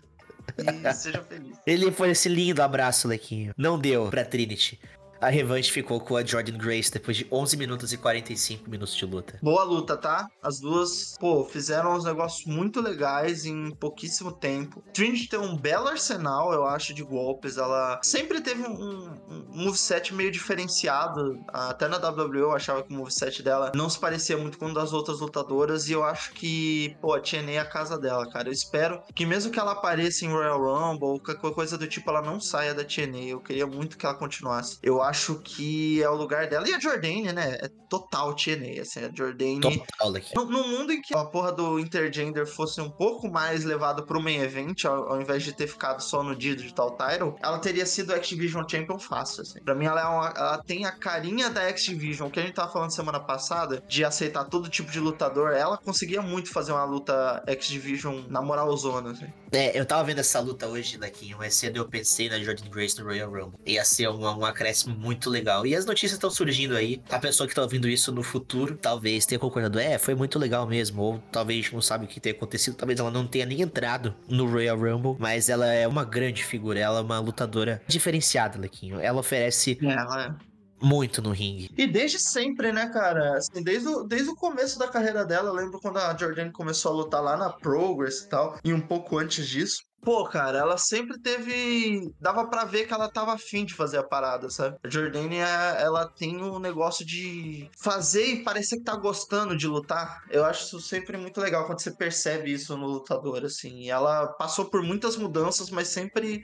e seja feliz. Ele foi esse lindo abraço, Lequinho. Não deu pra Trinity. A revanche ficou com a Jordan Grace depois de 11 minutos e 45 minutos de luta. Boa luta, tá? As duas, pô, fizeram uns negócios muito legais em pouquíssimo tempo. Trinity tem um belo arsenal, eu acho, de golpes. Ela sempre teve um, um moveset meio diferenciado. Até na WWE eu achava que o moveset dela não se parecia muito com o das outras lutadoras. E eu acho que, pô, a TNA é a casa dela, cara. Eu espero que mesmo que ela apareça em Royal Rumble ou qualquer coisa do tipo, ela não saia da TNA. Eu queria muito que ela continuasse. Eu acho que é o lugar dela. E a Jordane, né? É total TNA, assim. A Jordane... Total aqui. No, no mundo em que a porra do intergender fosse um pouco mais levado pro main event, ao, ao invés de ter ficado só no dia de tal title, ela teria sido X-Division Champion fácil, assim. Pra mim, ela, é uma- ela tem a carinha da X-Division, que a gente tava falando semana passada, de aceitar todo tipo de lutador. Ela conseguia muito fazer uma luta X-Division na moralzona, assim. É, eu tava vendo essa luta hoje, Lequinho. Mais cedo eu pensei na Jordan Grace no Royal Rumble. Ia ser um, um acréscimo muito legal. E as notícias estão surgindo aí. A pessoa que tá ouvindo isso no futuro talvez tenha concordado. É, foi muito legal mesmo. Ou talvez não sabe o que tenha acontecido. Talvez ela não tenha nem entrado no Royal Rumble. Mas ela é uma grande figura. Ela é uma lutadora diferenciada, Lequinho. Ela oferece ela. Muito no ringue. E desde sempre, né, cara? Assim, desde, o, desde o começo da carreira dela, eu lembro quando a Jordan começou a lutar lá na Progress e tal, e um pouco antes disso. Pô, cara, ela sempre teve. Dava pra ver que ela tava afim de fazer a parada, sabe? A Jordane, é- ela tem um negócio de fazer e parecer que tá gostando de lutar. Eu acho isso sempre muito legal quando você percebe isso no lutador, assim. Ela passou por muitas mudanças, mas sempre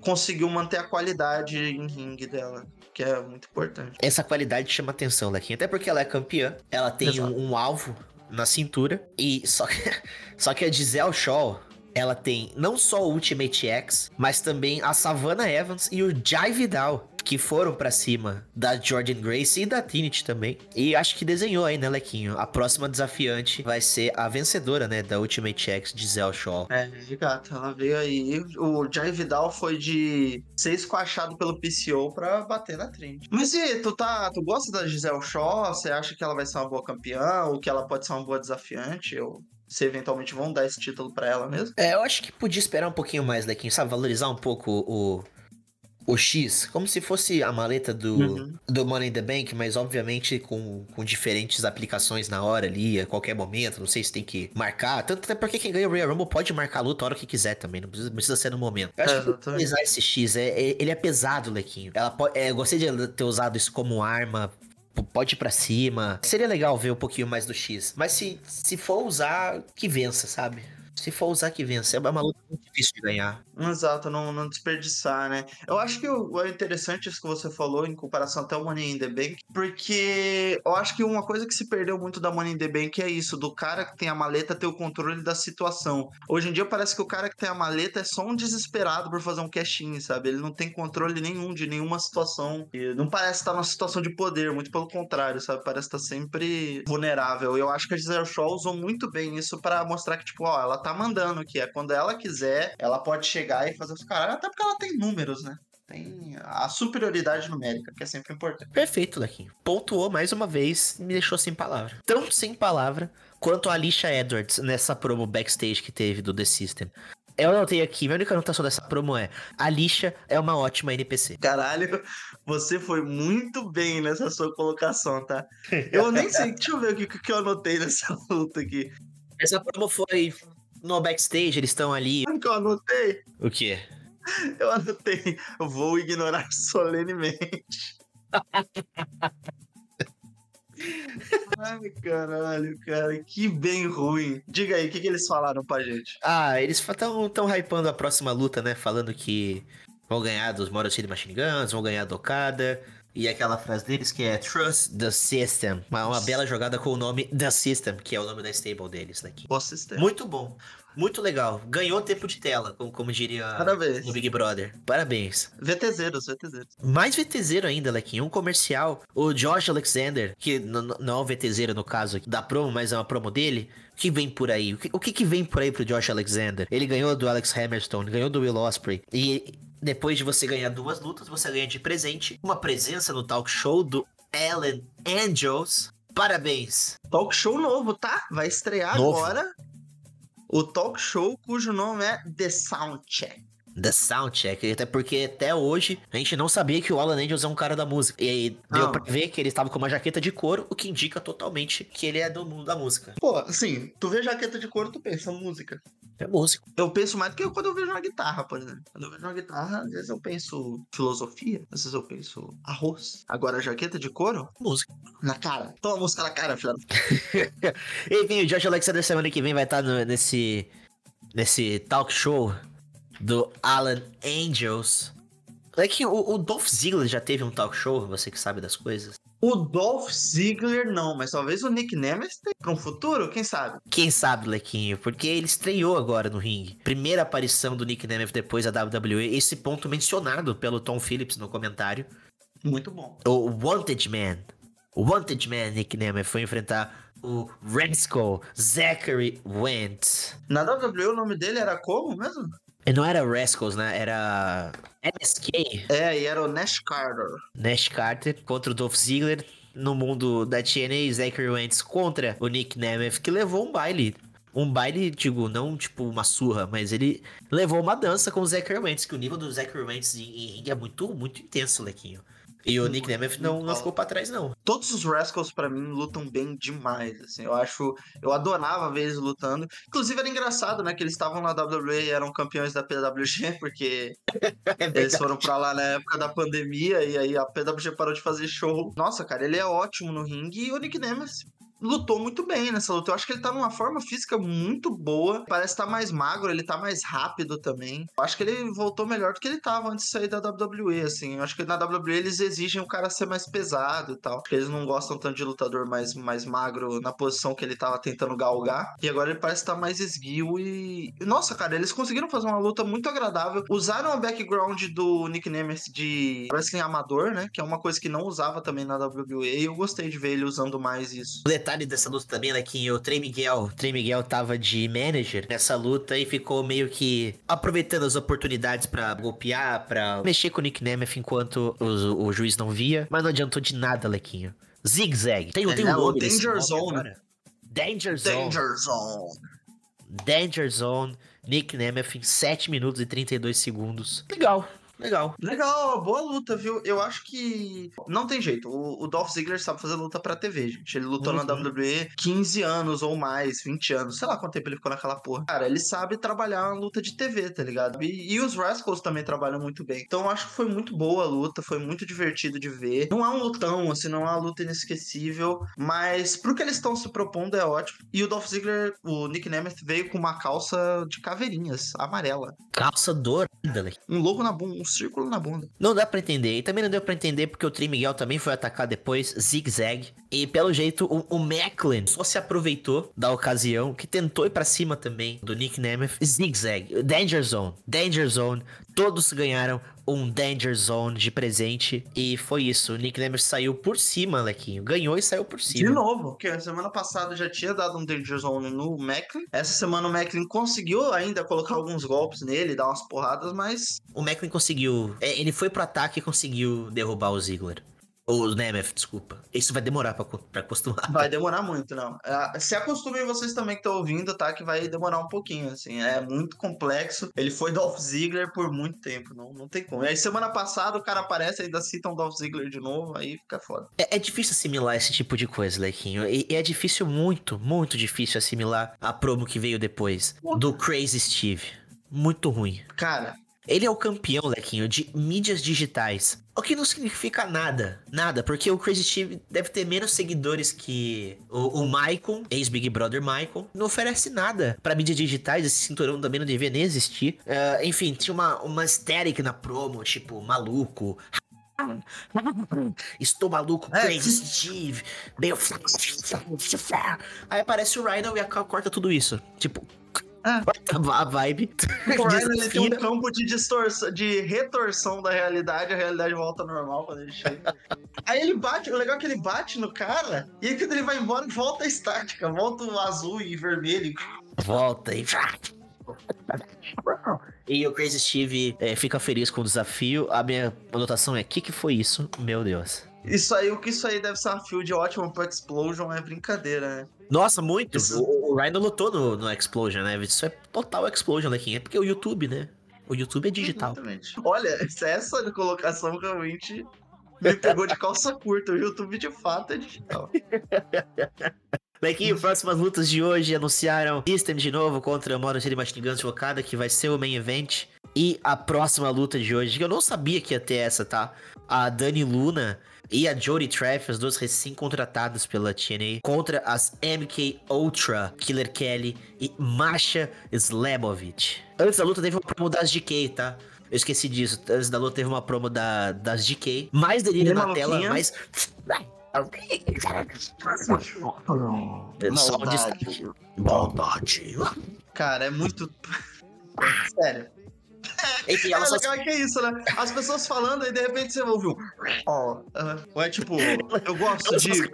conseguiu manter a qualidade em ringue dela, que é muito importante. Essa qualidade chama atenção, Lequinho. Até porque ela é campeã. Ela tem um, um alvo na cintura. E só que, <laughs> só que a Giselle Shaw, ela tem não só o Ultimate X, mas também a Savannah Evans e o Jai Vidal. Que foram pra cima da Jordan Grace e da Trinity também. E acho que desenhou aí, né, Lequinho? A próxima desafiante vai ser a vencedora, né, da Ultimate X, Giselle Shaw. É, de gato, ela veio aí. O Jai Vidal foi de ser esquachado pelo PCO pra bater na Trinity. Mas e tu, tá, tu gosta da Giselle Shaw? Você acha que ela vai ser uma boa campeã? Ou que ela pode ser uma boa desafiante? Ou se eventualmente vão dar esse título pra ela mesmo? É, eu acho que podia esperar um pouquinho mais, Lequinho, sabe? Valorizar um pouco o, o X, como se fosse a maleta do, Uhum. do Money in the Bank, mas obviamente com, com diferentes aplicações na hora ali, a qualquer momento. Não sei se tem que marcar. Tanto até porque quem ganha o Royal Rumble pode marcar a luta a hora que quiser também, não precisa, precisa ser no momento. Eu acho É, que utilizar esse X, é, é- ele é pesado, Lequinho. Ela pode, é, eu gostei de ter usado isso como arma. Pode ir pra cima. Seria legal ver um pouquinho mais do X. Mas se, se for usar, que vença, sabe? Se for usar, que vença. É uma luta muito difícil de ganhar. Exato, não, não desperdiçar, né? Eu acho que o, o interessante isso que você falou em comparação até o Money in the Bank, porque eu acho que uma coisa que se perdeu muito da Money in the Bank é isso, do cara que tem a maleta ter o controle da situação. Hoje em dia parece que o cara que tem a maleta é só um desesperado por fazer um cash-in, sabe? Ele não tem controle nenhum de nenhuma situação. E não parece estar numa situação de poder, muito pelo contrário, sabe? Parece estar sempre vulnerável. Eu acho que a Gisele Shaw usou muito bem isso pra mostrar que, tipo, ó, ela tá mandando, que é quando ela quiser, ela pode chegar e fazer os caras, até porque ela tem números, né? Tem a superioridade numérica, que é sempre importante. Perfeito, Lequinho. Pontuou mais uma vez e me deixou sem palavra. Tão sem palavra quanto a Alicia Edwards nessa promo backstage que teve do The System. Eu anotei aqui, minha única anotação dessa promo é: a Alicia é uma ótima NPC. Caralho, você foi muito bem nessa sua colocação, tá? Eu nem sei, <laughs> deixa eu ver o que, que eu anotei nessa luta aqui. Essa promo foi no backstage, eles estão ali. Sabe o que eu anotei? O quê? Eu anotei, eu vou ignorar <laughs> solenemente. Ai, caralho, cara, que bem ruim. Diga aí, o que, que eles falaram pra gente? Ah, eles estão tão hypando a próxima luta, né? Falando que vão ganhar dos Motor City Machine Guns, vão ganhar do Okada. E aquela frase deles que é Trust the System. Uma, uma bela jogada com o nome The System, que é o nome da stable deles daqui. Boa sistema. Muito bom. Muito legal. Ganhou tempo de tela, como, como diria Parabéns. no Big Brother. Parabéns. VTZeros, VTZeros. Mais VTZero ainda, Lequinho. Um comercial. O Josh Alexander, que não é o VTZero no caso da promo, mas é uma promo dele. O que vem por aí? O que, o que que vem por aí pro Josh Alexander? Ele ganhou do Alex Hammerstone, ganhou do Will Ospreay. E depois de você ganhar duas lutas, você ganha de presente uma presença no talk show do Ellen Angels. Parabéns. Talk show novo, tá? Vai estrear Novo. agora o talk show cujo nome é The Soundcheck. The Soundcheck, até porque até hoje a gente não sabia que o Alan Angels é um cara da música. E aí deu Não. pra ver que ele estava com uma jaqueta de couro, o que indica totalmente que ele é do mundo da música. Pô, assim, tu vê jaqueta de couro, tu pensa música. É músico. Eu penso mais do que quando eu vejo uma guitarra, por exemplo. Quando eu vejo uma guitarra, às vezes eu penso filosofia, às vezes eu penso arroz. Agora, jaqueta de couro, Música. na cara. Toma a música na cara, filha. da- <laughs> Enfim, o Josh Alexander semana que vem vai estar no- nesse. nesse talk show do Alan Angels. É que o, o Dolph Ziggler já teve um talk show, você que sabe das coisas. O Dolph Ziggler não, mas talvez o Nick Nemeth tenha pra um futuro, quem sabe? Quem sabe, Lequinho? Porque ele estreou agora no ringue. Primeira aparição do Nick Nemeth depois da WWE. Esse ponto mencionado pelo Tom Phillips no comentário. Muito bom. O Wanted Man. O Wanted Man, Nick Nemeth, foi enfrentar o Rascal Zachary Wentz. Na WWE o nome dele era como mesmo? E não era Rascals, né? Era MSK, É, e era o Nash Carter. Nash Carter, contra o Dolph Ziggler. No mundo da TNA, Zachary Wentz contra o Nick Nemeth, que levou um baile. Um baile, digo, não tipo uma surra, mas ele levou uma dança com o Zachary Wentz, que o nível do Zachary Wentz em em ringue é muito, muito intenso, Lequinho. E o Nick Nemeth não, não ficou pra trás, não. Todos os Rascals pra mim lutam bem demais, assim. Eu acho, eu adorava ver eles lutando. Inclusive era engraçado, né, que eles estavam na WWE e eram campeões da PWG, <laughs> porque <laughs> eles foram pra lá na época da pandemia e aí a PWG parou de fazer show. Nossa, cara, ele é ótimo no ringue e o Nick Nemeth lutou muito bem nessa luta. Eu acho que ele tá numa forma física muito boa. Parece estar mais magro, ele tá mais rápido também. Eu acho que ele voltou melhor do que ele tava antes de sair da WWE, assim. Eu acho que na WWE eles exigem o cara ser mais pesado e tal. Porque eles não gostam tanto de lutador mais, mais magro na posição que ele tava tentando galgar. E agora ele parece estar mais esguio e... Nossa, cara, eles conseguiram fazer uma luta muito agradável. Usaram o background do Nick Nemeth de wrestling amador, né? Que é uma coisa que não usava também na WWE. E eu gostei de ver ele usando mais isso. O detalhe dessa luta também é que o Trey Miguel, Trey Miguel tava de manager nessa luta e ficou meio que aproveitando as oportunidades pra golpear, pra mexer com o Nick Nemeth enquanto o, o juiz não via, mas não adiantou de nada, Lequinho. Zig-zag. Tem, É, tem né, um nome Danger Zone. Danger Zone. Danger Zone. Danger Zone. Nick Nemeth em 7 minutos e 32 segundos. Legal, legal. Legal, boa luta, viu? Eu acho que não tem jeito. O, o Dolph Ziggler sabe fazer luta pra TV, gente. Ele lutou na Uhum. WWE 15 anos ou mais, 20 anos, sei lá quanto tempo ele ficou naquela porra. Cara, ele sabe trabalhar uma luta de TV, tá ligado? E, e os Rascals também trabalham muito bem. Então eu acho que foi muito boa a luta, foi muito divertido de ver. Não é um lutão, assim, não é uma luta inesquecível, mas pro que eles estão se propondo é ótimo. E o Dolph Ziggler, o Nick Nemeth veio com uma calça de caveirinhas, amarela. Calça dourada, Lequinho. Um logo na bunda, um círculo na bunda. Não dá pra entender. E também não deu pra entender porque o Trey Miguel também foi atacar depois, zig-zag. E pelo jeito, o, o Macklin só se aproveitou da ocasião, que tentou ir pra cima também do Nick Nemeth. Zig-zag. Danger Zone. Danger Zone. Todos ganharam um Danger Zone de presente. E foi isso. O Nick Nemeth saiu por cima, Lequinho. Ganhou e saiu por De cima. novo, porque a semana passada já tinha dado um Danger Zone no Macklin. Essa semana o Macklin conseguiu ainda colocar alguns golpes nele, dar umas porradas, mas O Macklin conseguiu. é, ele foi pro ataque e conseguiu derrubar o Ziggler. O Nemeth, desculpa. Isso vai demorar pra, pra acostumar. vai demorar muito, não. É, Se acostumem vocês também que estão ouvindo, tá? Que vai demorar um pouquinho, assim. É muito complexo. Ele foi Dolph Ziggler por muito tempo, não, não tem como. E aí semana passada o cara aparece, ainda citam Dolph Ziggler de novo, aí fica foda. É, é difícil assimilar esse tipo de coisa, Lequinho. E, e é difícil, muito, muito difícil assimilar a promo que veio depois do Crazy Steve. Muito ruim. Cara, Ele é o campeão, Lequinho, de mídias digitais. O que não significa nada. Nada, porque o Crazy Steve deve ter menos seguidores que o, o Michael, ex-Big Brother Michael. Não oferece nada pra mídias digitais. Esse cinturão também não devia nem existir. Ah, enfim, tinha uma, uma aesthetic na promo, tipo, maluco. <laughs> Estou maluco, É, Crazy Steve. Meio. Aí aparece o Rhino e a corta tudo isso. Tipo. É. Corta a vibe. o Ryan ele tem um campo de distorção, de retorção da realidade, a realidade volta ao normal quando ele chega. Aí ele bate, o legal é que ele bate no cara, e aí quando ele vai embora, volta a estática, volta o azul e vermelho. Volta e. E o Crazy Steve é, fica feliz com o desafio. A minha anotação é: o que, que foi isso? Meu Deus. Isso aí, o que isso aí deve ser uma field ótima pro Explosion é brincadeira, né? Nossa, muito. Isso- O, o Rhino lutou no, no Explosion, né? Isso é total Explosion daqui. É porque é o YouTube, né? O YouTube é digital. Exatamente. Olha, essa colocação realmente me pegou de calça curta. O YouTube de fato é digital. <laughs> Lequinho, próximas lutas de hoje anunciaram System de novo contra Mono City Machine Guns de Okada, que vai ser o main event. E a próxima luta de hoje, que eu não sabia que ia ter essa, tá? A Dani Luna e a Jodie Treff, as duas recém-contratadas pela TNA, contra as MK Ultra, Killer Kelly e Masha Slamovich. Antes da luta teve uma promo das GK, tá? Eu esqueci disso. Antes da luta teve uma promo da, das GK. Mais delírio na tela, maluquinha. mais... Destaque. Maldade. Cara, é muito. Sério. Enfim, É ela só legal que é isso, né? As pessoas falando e de repente você ouve um. Ó. ah, Ou é tipo, eu gosto de.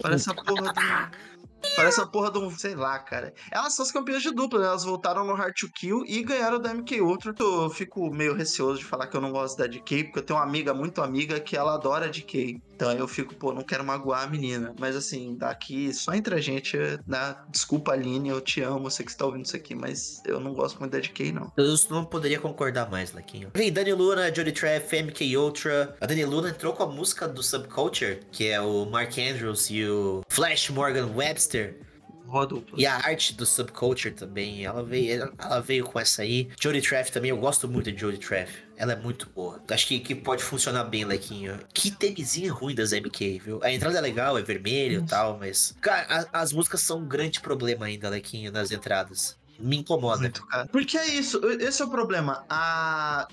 Parece a porra do. Parece a porra um, sei lá, cara. Elas são as campeãs de dupla, né? Elas voltaram no Hard to Kill e ganharam da MK Ultra. Eu fico meio receoso de falar que eu não gosto da DK, porque eu tenho uma amiga muito amiga que ela adora a DK. Então eu fico, pô, não quero magoar a menina. Mas assim, daqui, só entre a gente, né? Desculpa, Aline, eu te amo, sei que você tá ouvindo isso aqui, mas eu não gosto muito da DK, não. Eu não poderia concordar mais, Lequinho. Vem Dani Luna, Jodie Treff, MK Ultra. A Dani Luna entrou com a música do Subculture, que é o Mark Andrews e o Flash Morgan Webster. Boa dupla. E a arte do Subculture também, ela veio, ela veio com essa aí. Jodie Treff também, eu gosto muito de Jodie Treff. Ela é muito boa. Acho que, que pode funcionar bem, Lequinho. Que tênisinha ruim das MK, viu? A entrada é legal, é vermelho e tal, mas... Cara, a- as músicas são um grande problema ainda, Lequinho, nas entradas. Me incomoda. Muito, cara. Porque é isso, esse é o problema. A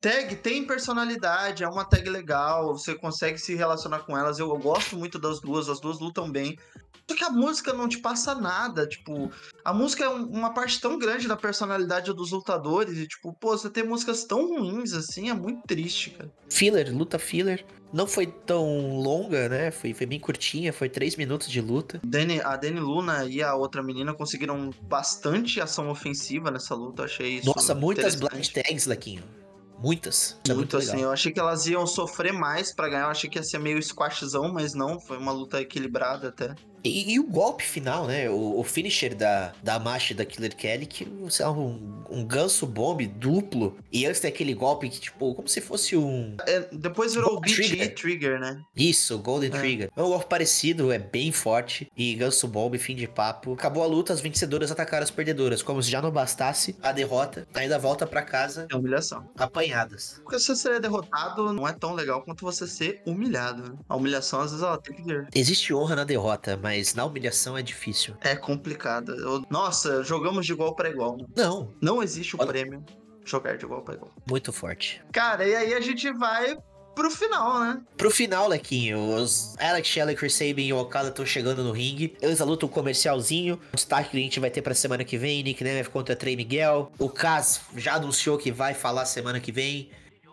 tag tem personalidade, é uma tag legal, você consegue se relacionar com elas. Eu, eu gosto muito das duas, as duas lutam bem. Só que a música não te passa nada, tipo, a música é um- uma parte tão grande da personalidade dos lutadores e tipo, pô, você ter músicas tão ruins assim é muito triste, cara. Filler, luta filler. Não foi tão longa, né? Foi, foi bem curtinha, foi três minutos de luta. Dani, a Dani Luna e a outra menina conseguiram bastante ação ofensiva nessa luta, achei isso. Nossa, muitas blind tags, Lequinho. Muitas. Isso é Muito, assim, legal. eu achei que elas iam sofrer mais pra ganhar, eu achei que ia ser meio squashzão, mas não, foi uma luta equilibrada até. E, e o golpe final, né? O, o finisher da, da Macha e da Killer Kelly, que sei lá, um, um ganso bomb duplo. E antes tem aquele golpe que, tipo, como se fosse um. É, depois virou o BT Trigger. Trigger. né? Isso, Golden É. Trigger. É um golpe parecido, é bem forte. E ganso bomb, fim de papo. Acabou a luta, as vencedoras atacaram as perdedoras. Como se já não bastasse a derrota, ainda volta pra casa É humilhação. apanhadas. Porque se você ser derrotado, não é tão legal quanto você ser humilhado, né? A humilhação, às vezes, ela tem que. Existe honra na derrota, mas na humilhação é difícil. É complicado. Eu- Nossa, jogamos de igual pra igual. né? Não, Não existe o Olha- prêmio jogar de igual pra igual. muito forte. Cara, e aí a gente vai pro final, né? Pro final, Lequinho, os Alex Shelley, Chris Sabin e o Okada estão chegando no ringue. Eles lutam um comercialzinho. O destaque que a gente vai ter pra semana que vem: Nick Nemeth contra Trey Miguel. O Kaz já anunciou que vai falar semana que vem.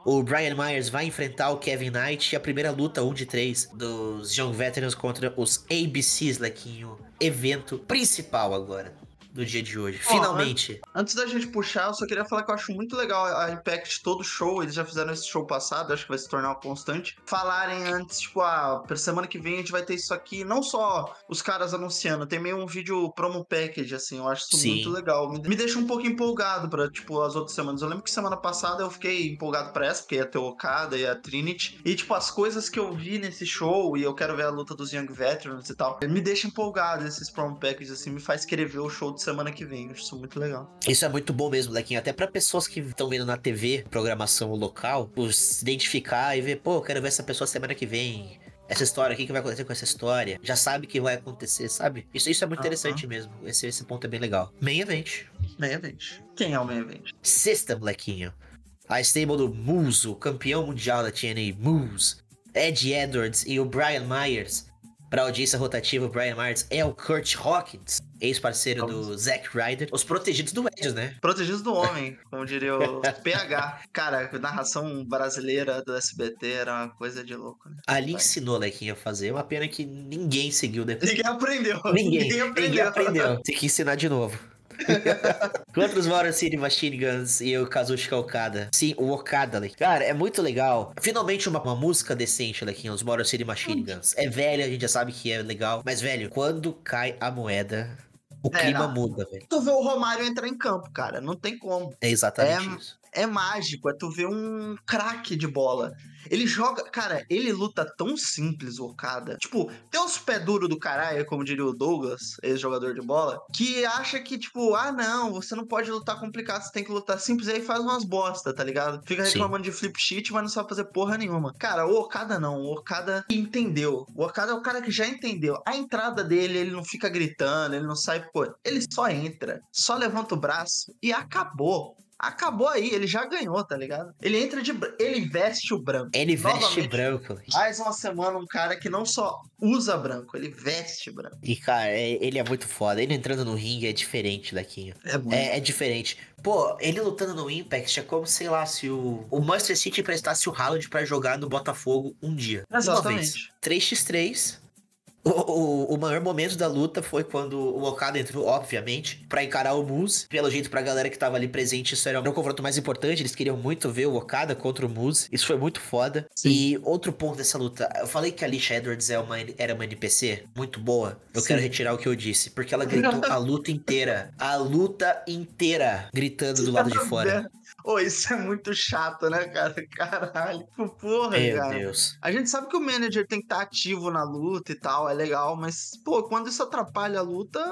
O Brian Myers vai enfrentar o Kevin Knight. A primeira luta, 1 de 3, dos Young Veterans contra os ABCs, Lequinho. Evento principal agora, do dia de hoje. Finalmente. Antes da gente puxar, eu só queria falar que eu acho muito legal a Impact todo show. Eles já fizeram esse show passado, acho que vai se tornar uma constante. Falarem antes, tipo, ah, pra semana que vem a gente vai ter isso aqui. Não só os caras anunciando, tem meio um vídeo promo package, assim. Eu acho isso Sim. muito legal. Me, me deixa um pouco empolgado pra, tipo, as outras semanas. Eu lembro que semana passada eu fiquei empolgado pra essa, porque ia ter o Okada e a Trinity. E, tipo, as coisas que eu vi nesse show, e eu quero ver a luta dos Young Veterans e tal, me deixa empolgado esses promo packages, assim, me faz querer ver o show de semana que vem. Eu acho isso muito legal. Isso é muito bom mesmo, Lequinho. Até pra pessoas que estão vendo na TV, programação local, se identificar e ver, pô, eu quero ver essa pessoa semana que vem. Essa história, o que, que vai acontecer com essa história? Já sabe que vai acontecer, sabe? Isso, isso é muito interessante mesmo. Esse, esse ponto é bem legal. Main Event. Main Event. Quem é o Main Event? System, Lequinho. A stable do Moose, o campeão mundial da TNA, Moose. Ed Edwards e o Brian Myers. Pra audiência rotativa, o Brian Myers é o Kurt Hawkins, ex-parceiro do Zack Ryder. Os protegidos do Edwards, né? Protegidos do Homem, como diria o <laughs> PH. Cara, a narração brasileira do SBT era uma coisa de louco, né? Ali ensinou Lequinho a fazer. Uma pena que ninguém seguiu depois. Ninguém aprendeu. Ninguém, ninguém aprendeu. aprendeu. Tem que ensinar de novo. Contra os Motor City Machine Guns e o Kazuchika Okada. Sim, o Okada, Lequinho. Cara, é muito legal. Finalmente uma, uma música decente, Lequinho, os Motor City Machine Guns. É velha, a gente já sabe que é legal. Mas, velho, quando cai a moeda... O É, clima não. muda, velho. Tu vê o Romário entrar em campo, cara. Não tem como. É exatamente É, isso. É mágico, é tu ver um craque de bola. Ele joga. Cara, ele luta tão simples, o Okada. Tipo, tem uns pé duro do caralho, como diria o Douglas, ex-jogador de bola, que acha que, tipo, ah, não, você não pode lutar complicado, você tem que lutar simples, e aí faz umas bosta, tá ligado? Fica Sim. reclamando de flip sheet, mas não sabe fazer porra nenhuma. Cara, o Okada não. O Okada entendeu. O Okada é o cara que já entendeu. A entrada dele, ele não fica gritando, ele não sai, pô, ele só entra, só levanta o braço e acabou. Acabou aí, ele já ganhou, tá ligado? Ele entra de. Ele veste o branco. Ele veste Novamente, branco. Mais uma semana, um cara que não só usa branco, ele veste branco. E, cara, é- ele é muito foda. Ele entrando no ringue é diferente daquinho. É bom. É, é diferente. Pô, ele lutando no Impact é como, sei lá, se o, o Manchester City emprestasse o Haaland pra jogar no Botafogo um dia. Uma vez. Exatamente. 3x3. O, o, o maior momento da luta foi quando o Okada entrou, obviamente, pra encarar o Moose. Pelo jeito, pra galera que tava ali presente, isso era o confronto mais importante. Eles queriam muito ver o Okada contra o Moose. Isso foi muito foda. Sim. E outro ponto dessa luta, eu falei que a Alicia Edwards é uma, era uma NPC muito boa. Eu Sim. quero retirar o que eu disse, porque ela gritou <laughs> a luta inteira. A luta inteira gritando do lado de fora. Ô, isso é muito chato, né, cara? <laughs> Caralho. Porra, Meu cara. Deus. A gente sabe que o manager tem que estar ativo na luta e tal, é legal, mas, pô, quando isso atrapalha a luta,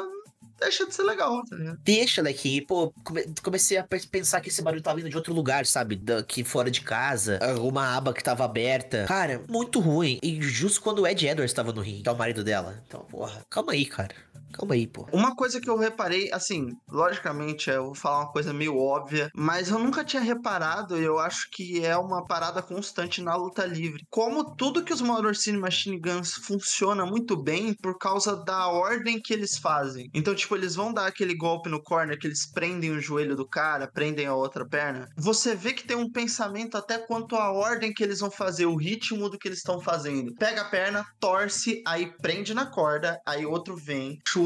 deixa de ser legal, tá ligado? Deixa, Lequinho. Pô, come- comecei a pe- pensar que esse barulho tava vindo de outro lugar, sabe? Daqui fora de casa. Uma aba que tava aberta. Cara, muito ruim. E justo quando o Ed Edwards tava no ringue, que é o marido dela. Então, porra, calma aí, cara. Calma aí, pô. Uma coisa que eu reparei, assim, logicamente, eu vou falar uma coisa meio óbvia, mas eu nunca tinha reparado, e eu acho que é uma parada constante na luta livre. Como tudo que os Motor City Machine Guns funciona muito bem por causa da ordem que eles fazem. Então, tipo, eles vão dar aquele golpe no corner que eles prendem o joelho do cara, prendem a outra perna. Você vê que tem um pensamento até quanto à ordem que eles vão fazer, o ritmo do que eles estão fazendo. Pega a perna, torce, aí prende na corda, aí outro vem, chuta,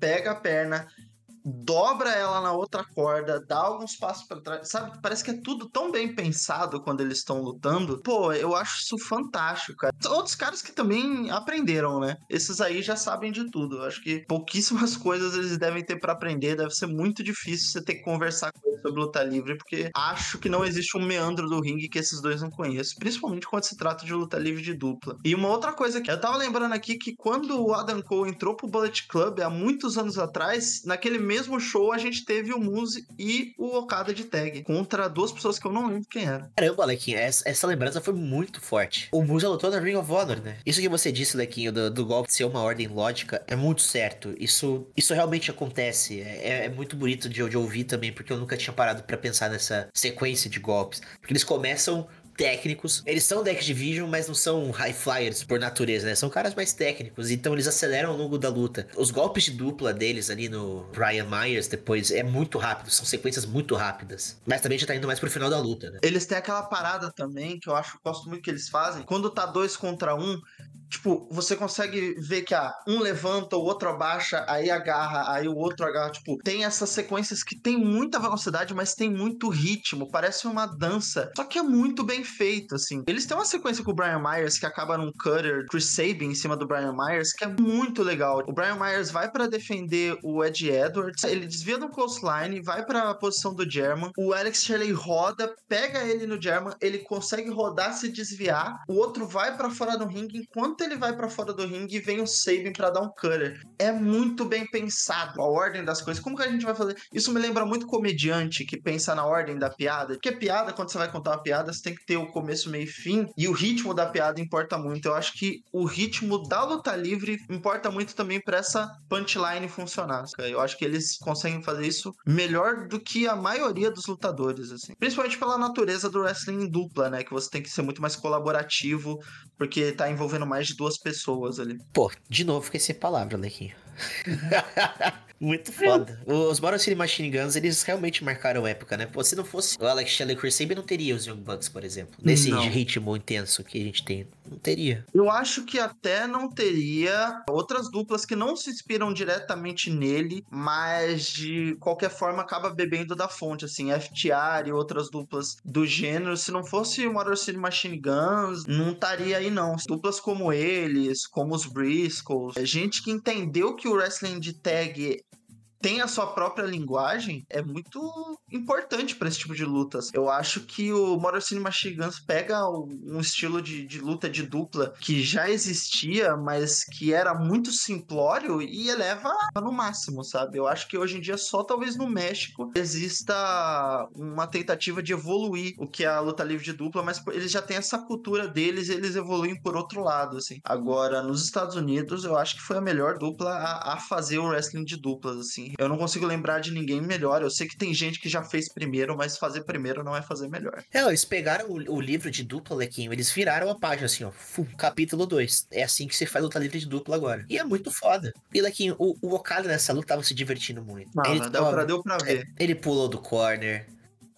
pega a perna, dobra ela na outra corda, dá alguns passos pra trás, sabe? Parece que é tudo tão bem pensado quando eles estão lutando. Pô, eu acho isso fantástico, cara. Outros caras que também aprenderam, né? Esses aí já sabem de tudo. Eu acho que pouquíssimas <laughs> coisas eles devem ter pra aprender. Deve ser muito difícil você ter que conversar com eles sobre luta livre, porque acho que não existe um meandro do ringue que esses dois não conheçam, principalmente quando se trata de luta livre de dupla. E uma outra coisa que eu tava lembrando aqui que quando o Adam Cole entrou pro Bullet Club há muitos anos atrás, naquele mesmo show a gente teve o Muse e o Okada de tag contra duas pessoas que eu não lembro quem era. Caramba, Lequinho, essa, essa lembrança foi muito forte. O Musa lutou na Ring of Honor, né? Isso que você disse, Lequinho, do, do golpe ser uma ordem lógica, é muito certo. Isso, isso realmente acontece. É, é- é muito bonito de, de ouvir também, porque eu nunca tinha parado pra pensar nessa sequência de golpes. Porque eles começam técnicos. Eles são deck division, mas não são high flyers por natureza, né? São caras mais técnicos, então eles aceleram ao longo da luta. Os golpes de dupla deles ali no Brian Myers depois é muito rápido, são sequências muito rápidas. Mas também já tá indo mais pro final da luta, né? Eles têm aquela parada também que eu acho, gosto muito que eles fazem. Quando tá dois contra um, tipo, você consegue ver que ah, um levanta, o outro abaixa, aí agarra, aí o outro agarra. Tipo, tem essas sequências que tem muita velocidade, mas tem muito ritmo. Parece uma dança. Só que é muito bem feito, assim. Eles têm uma sequência com o Brian Myers que acaba num cutter Chris Sabin em cima do Brian Myers, que é muito legal. O Brian Myers vai pra defender o Ed Edwards, ele desvia do coastline, vai pra posição do German. O Alex Shelley roda, pega ele no German, ele consegue rodar, se desviar. O outro vai pra fora do ringue. Enquanto ele vai pra fora do ringue, vem o Sabin pra dar um cutter. É muito bem pensado a ordem das coisas. Como que a gente vai fazer? Isso me lembra muito comediante que pensa na ordem da piada. Porque piada, quando você vai contar uma piada, você tem que ter o começo, meio e fim. E o ritmo da piada importa muito. Eu acho que o ritmo da luta livre importa muito também pra essa punchline funcionar. Eu acho que eles conseguem fazer isso melhor do que a maioria dos lutadores, assim. Principalmente pela natureza do wrestling em dupla, né? Que você tem que ser muito mais colaborativo, porque tá envolvendo mais de duas pessoas ali. Pô, de novo fiquei sem palavra, Lequinho. <laughs> Muito foda. Os Motor City Machine Guns, eles realmente marcaram época, né? Pô, se não fosse o Alex Shelley Sabin, não teria os Young Bucks, por exemplo. Nesse Não. ritmo intenso que a gente tem. Não teria. Eu acho que até não teria outras duplas que não se inspiram diretamente nele, mas de qualquer forma acaba bebendo da fonte, assim, FTR e outras duplas do gênero. Se não fosse o Motor City Machine Guns, não estaria aí não. Duplas como eles, como os Briscoes, é gente que entendeu que o wrestling de tag tem a sua própria linguagem é muito importante pra esse tipo de lutas. Eu acho que o City Machine Guns pega um estilo de, de luta de dupla que já existia, mas que era muito simplório e eleva no máximo, sabe? Eu acho que hoje em dia só talvez no México exista uma tentativa de evoluir o que é a luta livre de dupla, mas eles já têm essa cultura deles, eles evoluem por outro lado, assim. Agora, nos Estados Unidos, eu acho que foi a melhor dupla a, a fazer o wrestling de duplas, assim. Eu não consigo lembrar de ninguém melhor. Eu sei que tem gente que já fez primeiro, mas fazer primeiro não é fazer melhor. É, eles pegaram o, o livro de dupla, Lequinho, eles viraram a página assim, ó. fum, capítulo 2. É assim que você faz luta livre de dupla agora. E é muito foda. E, Lequinho, o, o Okada nessa luta tava se divertindo muito. Não, ele, deu, ó, pra, deu pra ver. ele pulou do corner.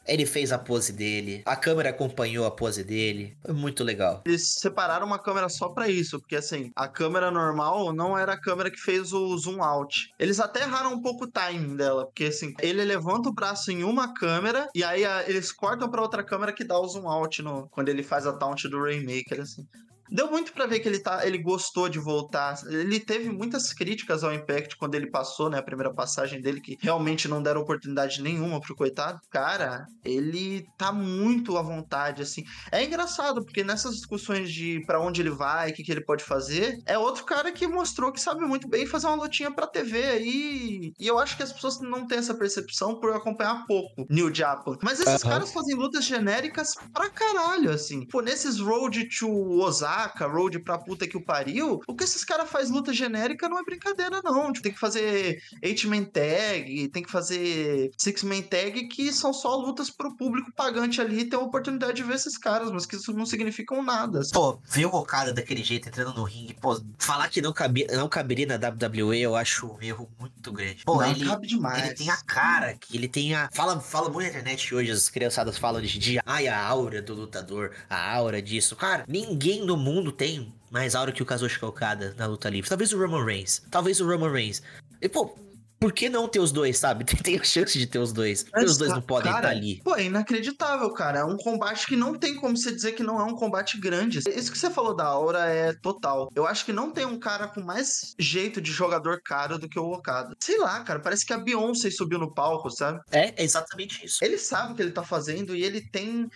Ele fez a pose dele. A câmera acompanhou a pose dele. Foi muito legal. Eles separaram uma câmera só pra isso, porque assim, a câmera normal não era a câmera que fez o zoom out. Eles até erraram um pouco o timing dela, porque assim, ele levanta o braço em uma câmera e aí a- eles cortam pra outra câmera que dá o zoom out no, quando ele faz a taunt do Rainmaker, assim. Deu muito pra ver que ele, tá, ele gostou de voltar. Ele teve muitas críticas ao Impact quando ele passou, né? A primeira passagem dele, que realmente não deram oportunidade nenhuma pro coitado. Cara, ele tá muito à vontade, assim. É engraçado, porque nessas discussões de pra onde ele vai, o que, que ele pode fazer, é outro cara que mostrou que sabe muito bem fazer uma lutinha pra TV aí. E eu acho que as pessoas não têm essa percepção por acompanhar pouco New Japan. Mas esses caras fazem lutas genéricas pra caralho, assim. Pô, nesses Road to Osaka, Road pra puta que o pariu, o que esses caras fazem luta genérica não é brincadeira, não. Tipo, Tem que fazer 8-man tag, tem que fazer 6-man tag, que são só lutas pro público pagante ali ter a oportunidade de ver esses caras, mas que isso não significam nada. Pô, ver o Okada daquele jeito entrando no ringue, pô, falar que não, cabia, não caberia na WWE, eu acho um erro muito grande. Pô, não ele, cabe demais. ele tem a cara, que ele tem a. Fala, fala muito na internet hoje, as criançadas falam de, de ai, a aura do lutador, a aura disso. Cara, ninguém no mundo tem mais aura que o Kazuchika Okada na luta livre. Talvez o Roman Reigns. Talvez o Roman Reigns. E, pô, por que não ter os dois, sabe? <laughs> Tem, a chance de ter os dois. Mas, os dois não podem cara, estar ali. Pô, é inacreditável, cara. É um combate que não tem como você dizer que não é um combate grande. Isso que você falou da aura é total. Eu acho que não tem um cara com mais jeito de jogador caro do que o Okada. Sei lá, cara, parece que a Beyoncé subiu no palco, sabe? É, é exatamente isso. Ele sabe o que ele tá fazendo e ele tem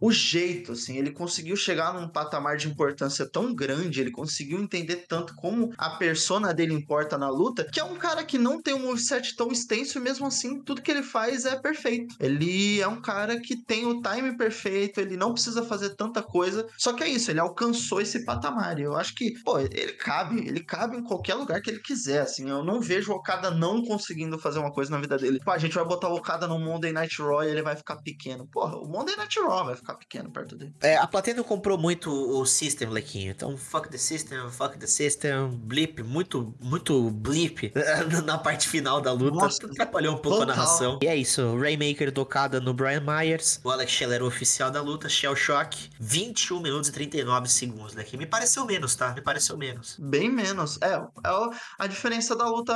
o jeito, assim, ele conseguiu chegar num patamar de importância tão grande, ele conseguiu entender tanto como a persona dele importa na luta, que é um cara que não tem um moveset tão extenso e mesmo assim tudo que ele faz é perfeito. Ele é um cara que tem o time perfeito, ele não precisa fazer tanta coisa, só que é isso, ele alcançou esse patamar. Eu acho que, pô, ele cabe, ele cabe em qualquer lugar que ele quiser, assim, eu não vejo o Okada não conseguindo fazer uma coisa na vida dele. Pô, a gente vai botar o Okada no Monday Night Raw e ele vai ficar pequeno. Porra, o Monday Night Raw vai ficar pequeno perto dele. É, a plateia não comprou muito o System, Lequinho. Então, fuck the System, fuck the System, blip, muito, muito blip <laughs> na parte final da luta. Nossa, Atrapalhou um pouco a total. narração. E é isso, Rainmaker tocada no Brian Myers. O Alex Shell era o oficial da luta, Shell Shock. 21 minutos e 39 segundos, Lequinho. Me pareceu menos, tá? Me pareceu menos. Bem menos. É, é a diferença da luta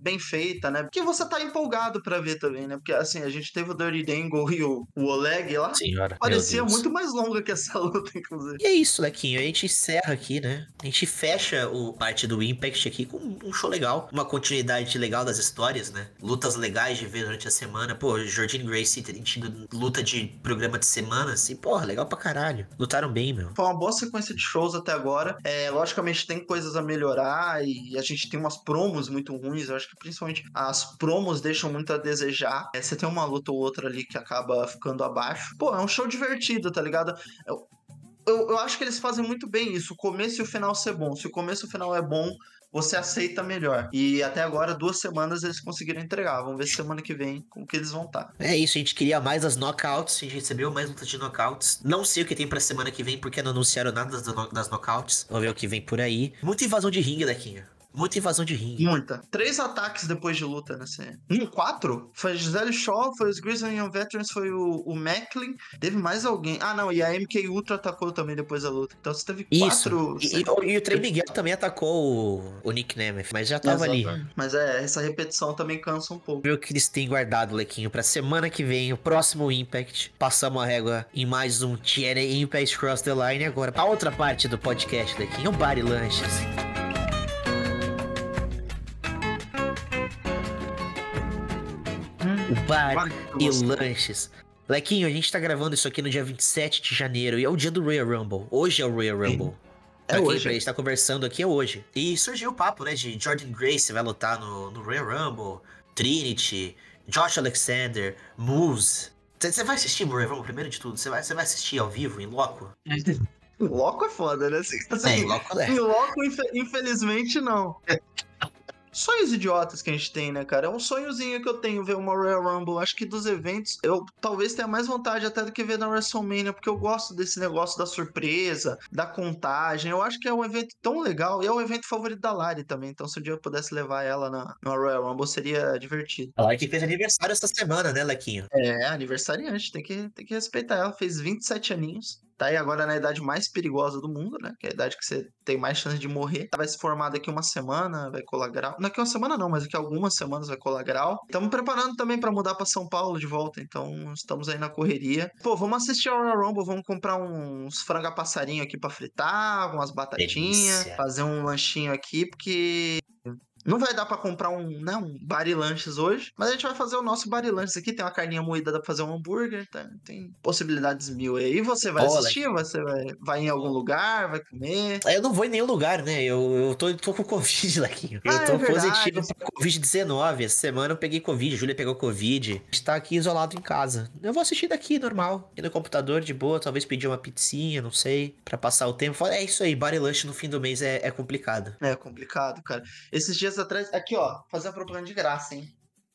bem feita, né? Porque você tá empolgado pra ver também, né? Porque assim, a gente teve o Dirty Dangle e o, o Oleg lá. Senhora. Parecia muito mais longa que essa <laughs> luta, inclusive. E é isso, Lequinho. A gente encerra aqui, né? A gente fecha o parte do Impact aqui com um show legal. Uma continuidade legal das histórias, né? Lutas legais de ver durante a semana. Pô, Jordine Gracie tem tido luta de programa de semana, assim. Porra, legal pra caralho. Lutaram bem, meu. Foi uma boa sequência de shows até agora. É, logicamente tem coisas a melhorar e a gente tem umas promos muito ruins. Eu acho que principalmente as promos deixam muito a desejar. É, você tem uma luta ou outra ali que acaba ficando abaixo. Pô, é um show divertido, tá ligado? Eu, eu, eu acho que eles fazem muito bem isso. O começo e o final ser bom. Se o começo e o final é bom, você aceita melhor. E até agora, duas semanas eles conseguiram entregar. Vamos ver se semana que vem como que eles vão tá. estar. É isso, a gente queria mais as knockouts. A gente recebeu mais lutas de knockouts. Não sei o que tem pra semana que vem, porque não anunciaram nada das, das knockouts. Vamos ver o que vem por aí. Muita invasão de ringue, Lequinho. Muita invasão de ringue. Muita. Três ataques depois de luta nessa. Um, quatro? Foi a Gisele Shaw, foi os Grizzly Young Veterans, foi o, o Macklin. Teve mais alguém. Ah, não, e a MK Ultra atacou também depois da luta. Então você teve Isso. quatro. E, e- e o Trey Miguel também atacou o, o Nick Nemeth, mas já tava ali. Exatamente. Mas é, essa repetição também cansa um pouco. ver o que eles têm guardado, Lequinho, pra semana que vem, o próximo Impact. Passamos a régua em mais um TNA Impact Cross the Line. Agora, a outra parte do podcast, Lequinho, o Bar e Lanches. O bar Vai, e lanches. Lequinho, a gente tá gravando isso aqui no dia 27 de janeiro e é o dia do Royal Rumble. Hoje é o Royal Rumble. É Pra quem- hoje. Pra gente tá conversando aqui é hoje. E surgiu o papo, né, de Jordan Grace vai lutar no, no Royal Rumble, Trinity, Josh Alexander, Moose. Você vai assistir o Royal Rumble primeiro de tudo? Você vai, você vai assistir ao vivo, em loco? <laughs> Loco é foda, né? Assim, É, em loco é. Em loco, infe- infelizmente, não. Sonhos idiotas que a gente tem, né, cara? É um sonhozinho que eu tenho ver uma Royal Rumble. Acho que dos eventos, eu talvez tenha mais vontade até do que ver na WrestleMania, porque eu gosto desse negócio da surpresa, da contagem. Eu acho que é um evento tão legal e é o evento favorito da Lari também. Então, se um dia eu pudesse levar ela na, na Royal Rumble, seria divertido. Ela que fez aniversário essa semana, né, Lequinho? É, aniversariante, tem que, tem que respeitar ela. Fez 27 aninhos. Tá aí agora na idade mais perigosa do mundo, né? Que é a idade que você tem mais chance de morrer. Vai se formar daqui uma semana, vai colar grau. Não daqui uma semana não, mas daqui algumas semanas vai colar grau. Estamos preparando também pra mudar pra São Paulo de volta, então estamos aí na correria. Pô, vamos assistir ao Royal Rumble, vamos comprar uns franga passarinho aqui pra fritar, umas batatinhas, fazer um lanchinho aqui, porque não vai dar pra comprar um, né, um barilanches hoje, mas a gente vai fazer o nosso barilanches aqui. Tem uma carninha moída, dá pra fazer um hambúrguer, tá? tem possibilidades mil aí. E você vai Olha. assistir? Você vai, vai em algum lugar, vai comer? Eu não vou em nenhum lugar, né? Eu, eu tô, tô com Covid, <laughs> Lequinho. Eu Ah, é tô verdade. positivo pra Covid-19. Essa semana eu peguei Covid, a Júlia pegou Covid. A gente tá aqui isolado em casa. Eu vou assistir daqui, normal. Aqui no computador, de boa. Talvez pedir uma pizzinha, não sei. Pra passar o tempo. É isso aí, bar e lanche no fim do mês é, é complicado. É complicado, cara. Esses dias atrás, aqui ó, fazer a propaganda de graça, hein?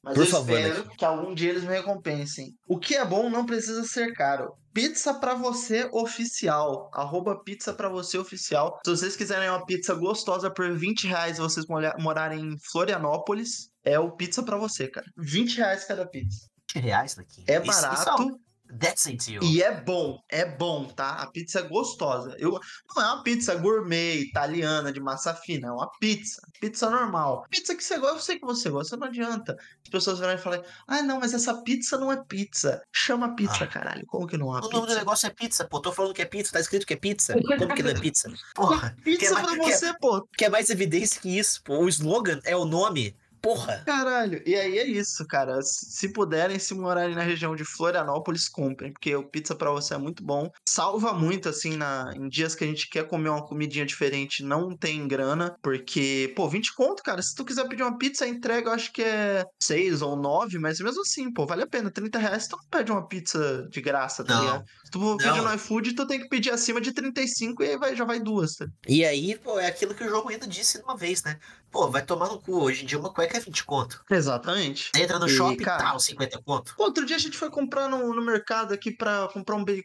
Mas Por eu favor, espero que algum dia eles me recompensem. O que é bom não precisa ser caro. Pizza pra você oficial. Arroba pizza pra você oficial. Se vocês quiserem uma pizza gostosa por 20 reais e vocês morarem em Florianópolis, é o pizza pra você, cara. 20 reais cada pizza. 20 reais, Lequinho. É Isso- isso barato That's it, you. e é bom. É bom, tá? A pizza é gostosa. Eu, não é uma pizza gourmet, italiana, de massa fina. É uma pizza. Pizza normal. Pizza que você gosta, eu sei que você gosta, não adianta. As pessoas virarem e falarem, ah, não, mas essa pizza não é pizza. Chama pizza, Ah. caralho. Como que não é O uma nome do pizza? negócio é pizza, pô. Tô falando que é pizza, tá escrito que é pizza. Como que não é pizza? <laughs> Porra, Pizza quer mais- pra quer- você, pô. quer mais evidência que isso, pô. O slogan é o nome. Porra. Caralho. E aí é isso, cara. Se puderem, se morarem na região de Florianópolis, comprem. Porque o pizza pra você é muito bom. Salva muito, assim, na, em dias que a gente quer comer uma comidinha diferente, não tem grana. Porque, pô, 20 conto, cara. Se tu quiser pedir uma pizza, a entrega eu acho que é 6 ou 9, mas mesmo assim, pô, vale a pena. 30 reais tu não pede uma pizza de graça, tá Não. ligado? Se tu for pedir no iFood, tu tem que pedir acima de 35 e aí vai, já vai duas, tá? E aí, pô, é aquilo que o jogo ainda disse uma vez, né? Pô, vai tomar no cu. Hoje em dia uma cueca é 20 conto. Exatamente. Você entra no E, shopping, cara, tal, 50 conto. Outro dia a gente foi comprar no, no mercado aqui pra comprar um bacon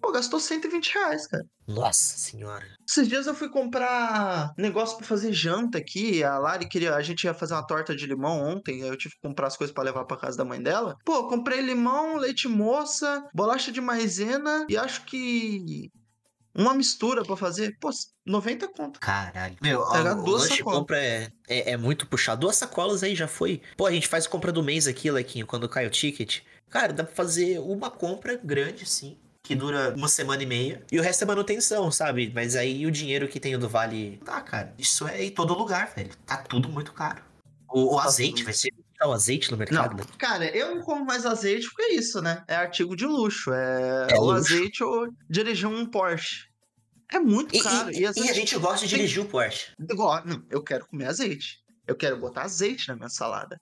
Pô, gastou 120 reais, cara. Nossa senhora. Esses dias eu fui comprar negócio pra fazer janta aqui. A Lari queria. A gente ia fazer uma torta de limão ontem. Eu tive que comprar as coisas pra levar pra casa da mãe dela. Pô, comprei limão, leite moça, bolacha de maisena e acho que. Uma mistura pra fazer. Pô, 90 conto. Caralho. Meu, o, o duas lanche sacolas. compra é, é, é muito puxado. Duas sacolas aí já foi. Pô, a gente faz compra do mês aqui, Lequinho, quando cai o ticket. Cara, dá pra fazer uma compra grande, sim. Que dura uma semana e meia. E o resto é manutenção, sabe? Mas aí o dinheiro que tem o do Vale. Tá, cara. Isso é em todo lugar, velho. Tá tudo muito caro. O, o Tá azeite, vai ser tá o azeite no mercado? Não, cara, eu não como mais azeite porque é isso, né? É artigo de luxo. É, É o luxo. azeite ou dirigir um Porsche. É muito E, caro. e- às e a gente gosta de tem- dirigir o Porsche. Não, eu quero comer azeite. Eu quero botar azeite na minha salada.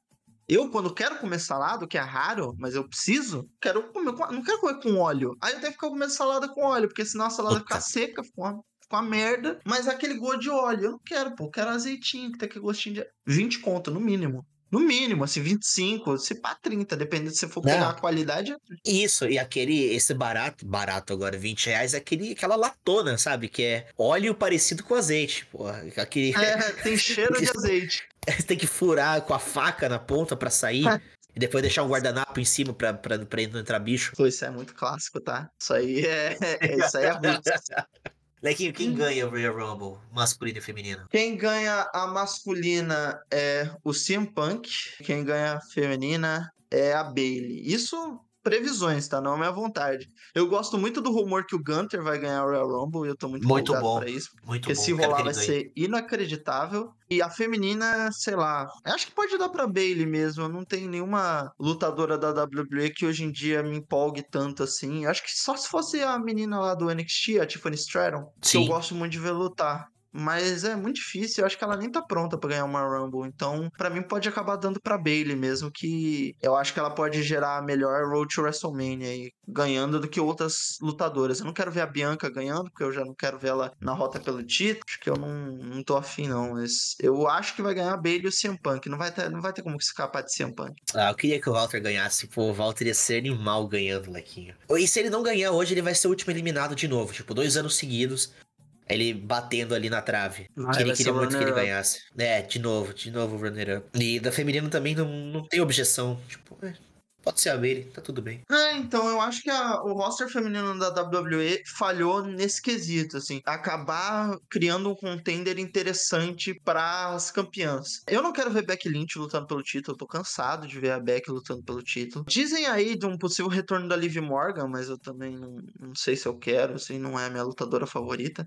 Eu, quando quero comer salada, que é raro, mas eu preciso, quero comer com, não quero comer com óleo. Aí eu tenho que ficar comendo salada com óleo, porque senão a salada Puta. fica seca, fica uma, fica uma merda. Mas aquele gosto de óleo, eu não quero, pô. Eu quero azeitinho, que tem aquele gostinho de 20 conto, no mínimo. No mínimo, assim, 25, se pá 30, dependendo se você for pegar a qualidade. Isso, e aquele, esse barato, barato agora, 20 reais, é aquele, aquela latona, sabe? Que é óleo parecido com azeite, porra. Aquele, É, <laughs> tem cheiro de azeite. Você <laughs> tem que furar com a faca na ponta pra sair. e depois deixar um guardanapo em cima pra, pra, pra não entrar bicho. Isso é muito clássico, tá? Isso aí é, é- isso aí é ruim. <laughs> Lequinho, quem ganha o Royal Rumble? Masculino e feminino? Quem ganha a masculina é o CM Punk, quem ganha a feminina é a Bailey. Isso previsões, tá? Não é minha vontade. Eu gosto muito do rumor que o Gunter vai ganhar o Royal Rumble e eu tô muito, Muito bom. pra isso. Muito Porque bom. se rolar vai ser inacreditável. E a feminina, sei lá. Acho que pode dar pra Bailey mesmo. Não tem nenhuma lutadora da WWE que hoje em dia me empolgue tanto assim. Acho que só se fosse a menina lá do NXT, a Tiffany Stratton, que eu Sim. gosto muito de ver lutar. Mas é muito difícil, eu acho que ela nem tá pronta pra ganhar uma Rumble. Então, pra mim, pode acabar dando pra Bailey mesmo, que eu acho que ela pode gerar a melhor Road to WrestleMania aí, ganhando do que outras lutadoras. Eu não quero ver a Bianca ganhando, porque eu já não quero ver ela na rota pelo título, acho que eu não, não tô afim, não. Mas eu acho que vai ganhar a Bailey e o CM Punk. Não vai ter, não vai ter como escapar de CM Punk. Ah, eu queria que o Walter ganhasse. Pô, o Walter ia ser animal ganhando, Lequinho. E se ele não ganhar hoje, ele vai ser o último eliminado de novo. Tipo, dois anos seguidos. Ele batendo ali na trave. Vai, que ele queria muito que ele ganhasse. É, de novo, de novo o runner-up. E da feminina também não, não tem objeção. Tipo, é, pode ser a Bailey, tá tudo bem. É, então eu acho que a- o roster feminino da WWE falhou nesse quesito, assim, acabar criando um contender interessante para as campeãs. Eu não quero ver Becky Lynch lutando pelo título, eu tô cansado de ver a Becky lutando pelo título. Dizem aí de um possível retorno da Liv Morgan, mas eu também não, não sei se eu quero, assim, não é a minha lutadora favorita.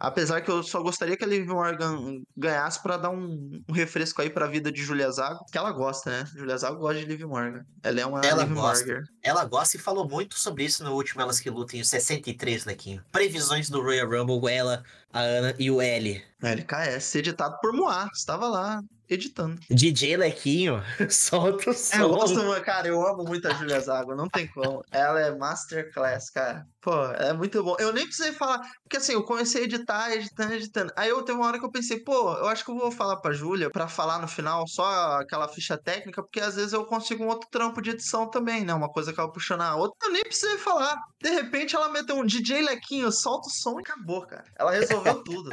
Apesar que eu só gostaria que a Liv Morgan ganhasse pra dar um, um refresco aí pra vida de Julia Zago, que ela gosta, né? Julia Zago gosta de Liv Morgan. Ela é uma Ela Liv gosta. Morgan. Ela gosta e falou muito sobre isso no último Elas que Lutem, o 63, Lequinho. Previsões do Royal Rumble, ela, a Ana e o L. LKS, editado por Moá. Estava lá editando. DJ Lequinho, <laughs> solta o É, eu som. gosto, cara, eu amo muito a Julia Zago, não tem como. Ela é masterclass, cara. Pô, é muito bom. Eu nem precisei falar, porque assim, eu comecei a editar, editando, editando. Aí eu teve uma hora que eu pensei, pô, eu acho que eu vou falar pra Júlia pra falar no final só aquela ficha técnica, porque às vezes eu consigo um outro trampo de edição também, né? Uma coisa que puxando a outra. Eu nem precisei falar. De repente ela meteu um DJ Lequinho, solta o som e acabou, cara. Ela resolveu tudo.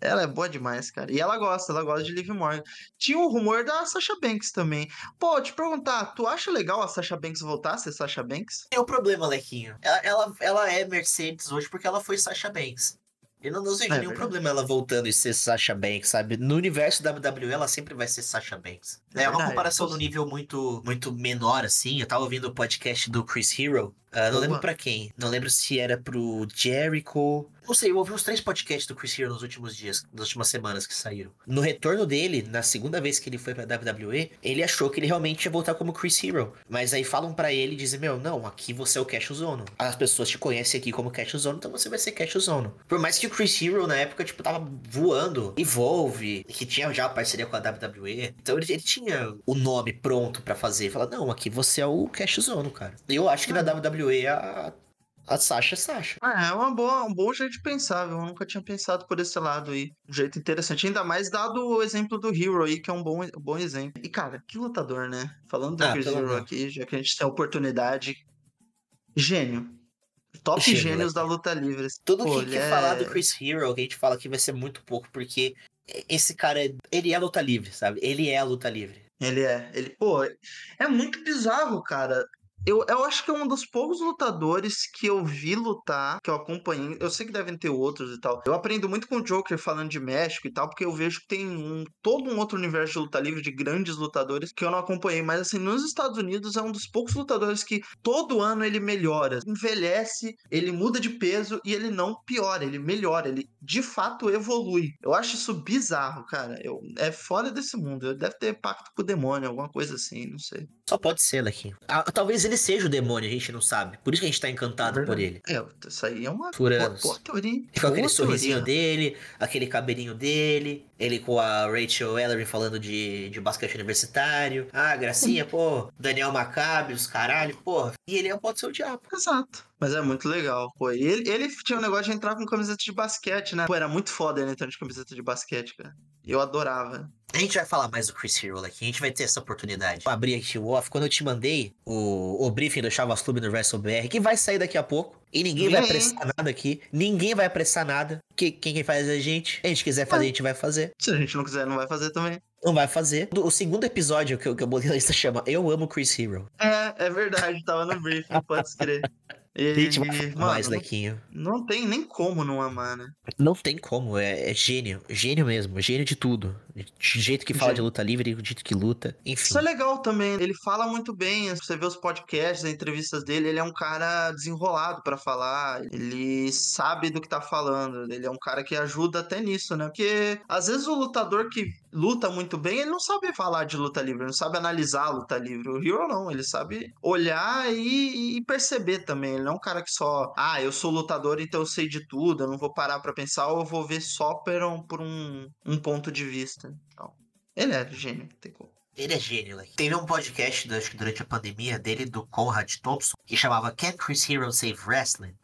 Ela é boa demais, cara. E ela gosta, ela gosta de Liv Morgan. Tinha um rumor da Sasha Banks também. Pô, te perguntar, tu acha legal a Sasha Banks voltar a ser Sasha Banks? Tem o problema, Lequinho. Ela, ela, ela é Mercedes hoje porque ela foi Sasha Banks. Eu não, não vejo É nenhum problema ela voltando e ser Sasha Banks, sabe? No universo da WWE, ela sempre vai ser Sasha Banks. É, É uma verdade, comparação no nível muito, muito menor, assim. Eu tava ouvindo o podcast do Chris Hero. Ah, não lembro pra quem. Não lembro se era pro Jericho. Não sei, eu ouvi uns três podcasts do Chris Hero nos últimos dias, nas últimas semanas que saíram. No retorno dele, na segunda vez que ele foi pra WWE, ele achou que ele realmente ia voltar como Chris Hero. Mas aí falam pra ele e dizem: Meu, não, aqui você é o Cash Zono. As pessoas te conhecem aqui como Cash Zono, então você vai ser Cash Zono. Por mais que o Chris Hero na época, tipo, tava voando, Evolve, que tinha já parceria com a WWE. Então ele, ele tinha o nome pronto pra fazer. Fala: Não, aqui você é o Cash Zono, cara. Eu acho que na WWE a. A Sasha é Sasha. Ah, é uma boa, um bom jeito de pensar, viu? Eu nunca tinha pensado por esse lado aí. Um jeito interessante. Ainda mais dado o exemplo do Hero aí, que é um bom, um bom exemplo. E, cara, que lutador, né? Falando do Ah, Chris Hero amor. aqui, já que a gente tem a oportunidade. Gênio. Top Gênio, gênios da moleque. luta livre. Tudo Pô, que, que é- falar do Chris Hero, que a gente fala aqui vai ser muito pouco, porque esse cara, ele é luta livre, sabe? Ele é a luta livre. Ele é. Ele, pô, é muito bizarro, cara. Eu, eu acho que é um dos poucos lutadores que eu vi lutar, que eu acompanhei. Eu sei que devem ter outros e tal. Eu aprendo muito com o Joker falando de México e tal, porque eu vejo que tem um, todo um outro universo de luta livre de grandes lutadores que eu não acompanhei. Mas assim, nos Estados Unidos é um dos poucos lutadores que todo ano ele melhora, envelhece, ele muda de peso e ele não piora, ele melhora, ele de fato evolui. Eu acho isso bizarro, cara. Eu, é fora desse mundo. Deve ter pacto com o demônio, alguma coisa assim, não sei. Só pode ser, Lequinho. Ah, talvez ele seja o demônio, a gente não sabe. Por isso que a gente tá encantado por ele. É, isso aí é uma Por boa, boa teoria. Com aquele Boa sorrisinho teoria. dele, aquele cabelinho dele, ele com a Rachel Ellery falando de, de basquete universitário. Ah, gracinha, pô, Daniel Maccabi, os caralho, pô. E ele pode ser o diabo. Exato. Mas é muito legal, pô. Ele, ele tinha um negócio de entrar com camiseta de basquete, né? Pô, era muito foda ele entrando de camiseta de basquete, cara. Eu adorava. A gente vai falar mais do Chris Hero aqui, a gente vai ter essa oportunidade. Vou abrir aqui o off, quando eu te mandei o, o briefing do Chavas Clube no WrestleBR, que vai sair daqui a pouco, e ninguém vai apressar nada aqui, ninguém vai apressar nada, que quem, faz é a gente, a gente quiser fazer, a gente vai fazer. Se a gente não quiser, não vai fazer também. Não vai fazer. O segundo episódio que eu, que eu botei na lista chama Eu Amo Chris Hero. É, é verdade, tava no briefing, pode escrever. <laughs> Gente vai mais, mano, Lequinho. não, não tem nem como não amar, né? Não tem como, é, é gênio, gênio mesmo, gênio de tudo. De jeito que fala de luta livre, do jeito que luta. Enfim. Isso é legal também. Ele fala muito bem. Você vê os podcasts, as entrevistas dele, ele é um cara desenrolado pra falar. Ele sabe do que tá falando. Ele é um cara que ajuda até nisso, né? Porque às vezes o lutador que luta muito bem, ele não sabe falar de luta livre, não sabe analisar a luta livre. O Hero não, ele sabe olhar e, e perceber também. Ele não é um cara que só, ah, eu sou lutador, então eu sei de tudo, eu não vou parar pra pensar, ou eu vou ver só por um, por um, um ponto de vista. Então, ele é gênio, tem como. Ele é gênio, né? Teve um podcast, acho que durante a pandemia, dele, do Conrad Thompson, que chamava Can Chris Hero Save Wrestling?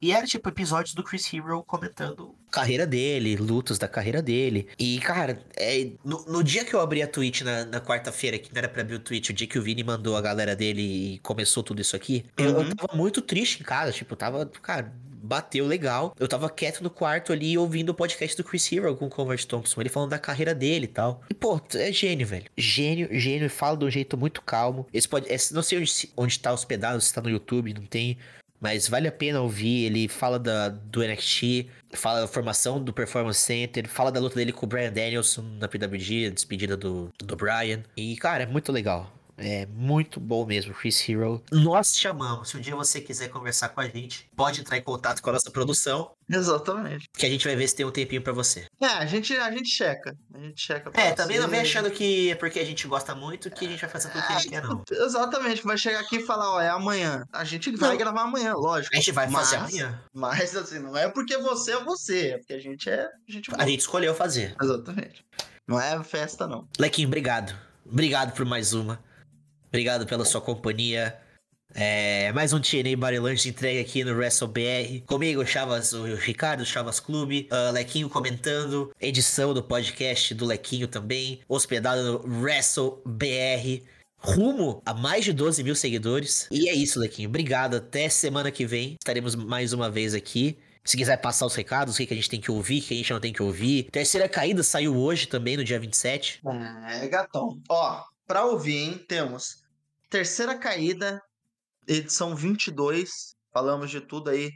E era tipo episódios do Chris Hero comentando carreira dele, lutas da carreira dele. E, cara, é, no, no dia que eu abri a Twitch na, na quarta-feira, que não era pra abrir o Twitch, o dia que o Vini mandou a galera dele e começou tudo isso aqui, eu, eu Uhum. tava muito triste em casa, tipo, tava, cara, bateu legal. Eu tava quieto no quarto ali ouvindo o podcast do Chris Hero com o Conrad Thompson, ele falando da carreira dele e tal. E, pô, é gênio, velho. Gênio, gênio, fala de um jeito muito calmo. Esse pode, esse- não sei onde, onde tá hospedado, se tá no YouTube, não tem. Mas vale a pena ouvir. Ele fala da, do NXT, fala da formação do Performance Center, fala da luta dele com o Brian Danielson na PWG, despedida do, do Brian. E, cara, é muito legal. É muito bom mesmo, Chris Hero. Nós te chamamos. Se um dia você quiser conversar com a gente, pode entrar em contato com a nossa produção, Exatamente. que a gente vai ver se tem um tempinho pra você. É, a gente, a gente checa. A gente checa. pra É, também não vem você. achando que é porque a gente gosta muito que a gente vai fazer tudo que a gente quer, não. Exatamente, vai chegar aqui e falar, ó, é amanhã. A gente vai gravar amanhã, lógico. A gente vai fazer Mas- amanhã. Mas assim, não é porque você é você, é porque a gente é. A gente A gente escolheu fazer. Exatamente. Não é festa, não. Lequinho, obrigado. Obrigado por mais uma. Obrigado pela sua companhia. É, mais um TNA Barelante entregue aqui no WrestleBR. Comigo, Chavas, o Ricardo, Chavas Clube. ah, Lequinho comentando. Edição do podcast do Lequinho também. Hospedado no WrestleBR. Rumo a mais de 12 mil seguidores. E é isso, Lequinho. Obrigado. Até semana que vem. Estaremos mais uma vez aqui. Se quiser passar os recados, o que que a gente tem que ouvir, o que a gente não tem que ouvir. Terceira caída saiu hoje também, no dia 27. É, gatão. Ó, pra ouvir, hein, temos Terceira Caída, edição 22. Falamos de tudo aí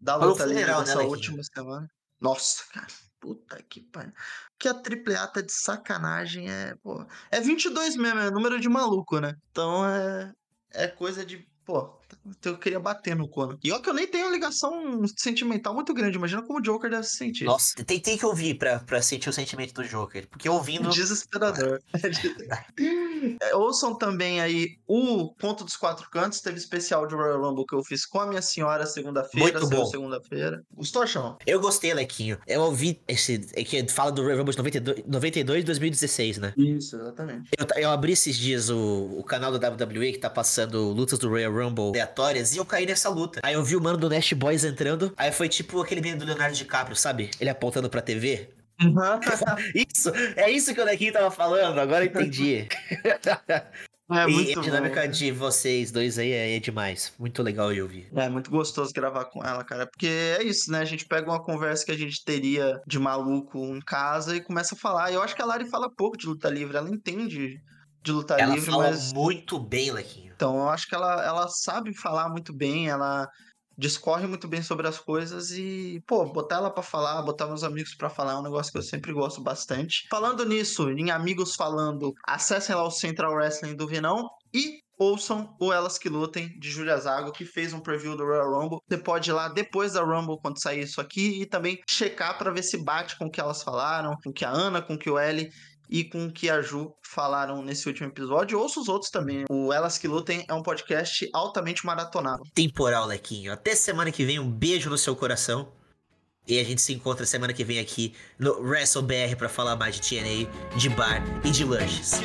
da um luta livre né, Lequinho? última semana. Nossa, cara. Puta que pariu. Que a triple A tá de sacanagem é, pô. É 22 mesmo, é número de maluco, né? Então é. É coisa de. Pô, eu queria bater no Conan. E ó, que eu nem tenho ligação sentimental muito grande. Imagina como o Joker deve se sentir. Nossa, tem, tem que ouvir pra, pra sentir o sentimento do Joker. Porque ouvindo. Desesperador. <laughs> <laughs> É, Ouçam também aí o Ponto dos Quatro Cantos. Teve especial de Royal Rumble que eu fiz com a minha senhora segunda-feira. Muito saiu bom. segunda-feira. Gostou, Chão? Eu gostei, Lequinho. Eu ouvi esse. É que fala do Royal Rumble de 92, 92 e 2016, né? Isso, exatamente. Eu, eu abri esses dias o, o canal da WWE que tá passando lutas do Royal Rumble aleatórias e eu caí nessa luta. Aí eu vi o mano do Nash Boys entrando. Aí foi tipo aquele menino do Leonardo DiCaprio, sabe? Ele apontando pra TV. <laughs> Isso, é isso que o Lequinho tava falando, agora eu entendi. <laughs> É e a dinâmica bom. de vocês dois aí é, é demais. Muito legal de ouvir. É muito gostoso gravar com ela, cara. Porque é isso, né? A gente pega uma conversa que a gente teria de maluco em casa e começa a falar. Eu acho que a Lari fala pouco de luta livre. Ela entende de luta Ela livre, fala mas muito bem, Lequinho. Então, eu acho que ela, ela sabe falar muito bem, ela discorre muito bem sobre as coisas e, pô, botar ela pra falar, botar meus amigos pra falar é um negócio que eu sempre gosto bastante. Falando nisso, em amigos falando, acessem lá o Central Wrestling do Vinão e ouçam o Elas Que Lutem, de Julia Zago, que fez um preview do Royal Rumble. Você pode ir lá depois da Rumble, quando sair isso aqui, e também checar pra ver se bate com o que elas falaram, com o que a Ana, com o que o Ellie e com o que a Ju falaram nesse último episódio. Ouça os outros também. O Elas Que Lutem é um podcast altamente maratonado. Temporal, Lequinho. Até semana que vem, um beijo no seu coração. E a gente se encontra semana que vem aqui no WrestleBR pra falar mais de TNA, de bar e de lanches.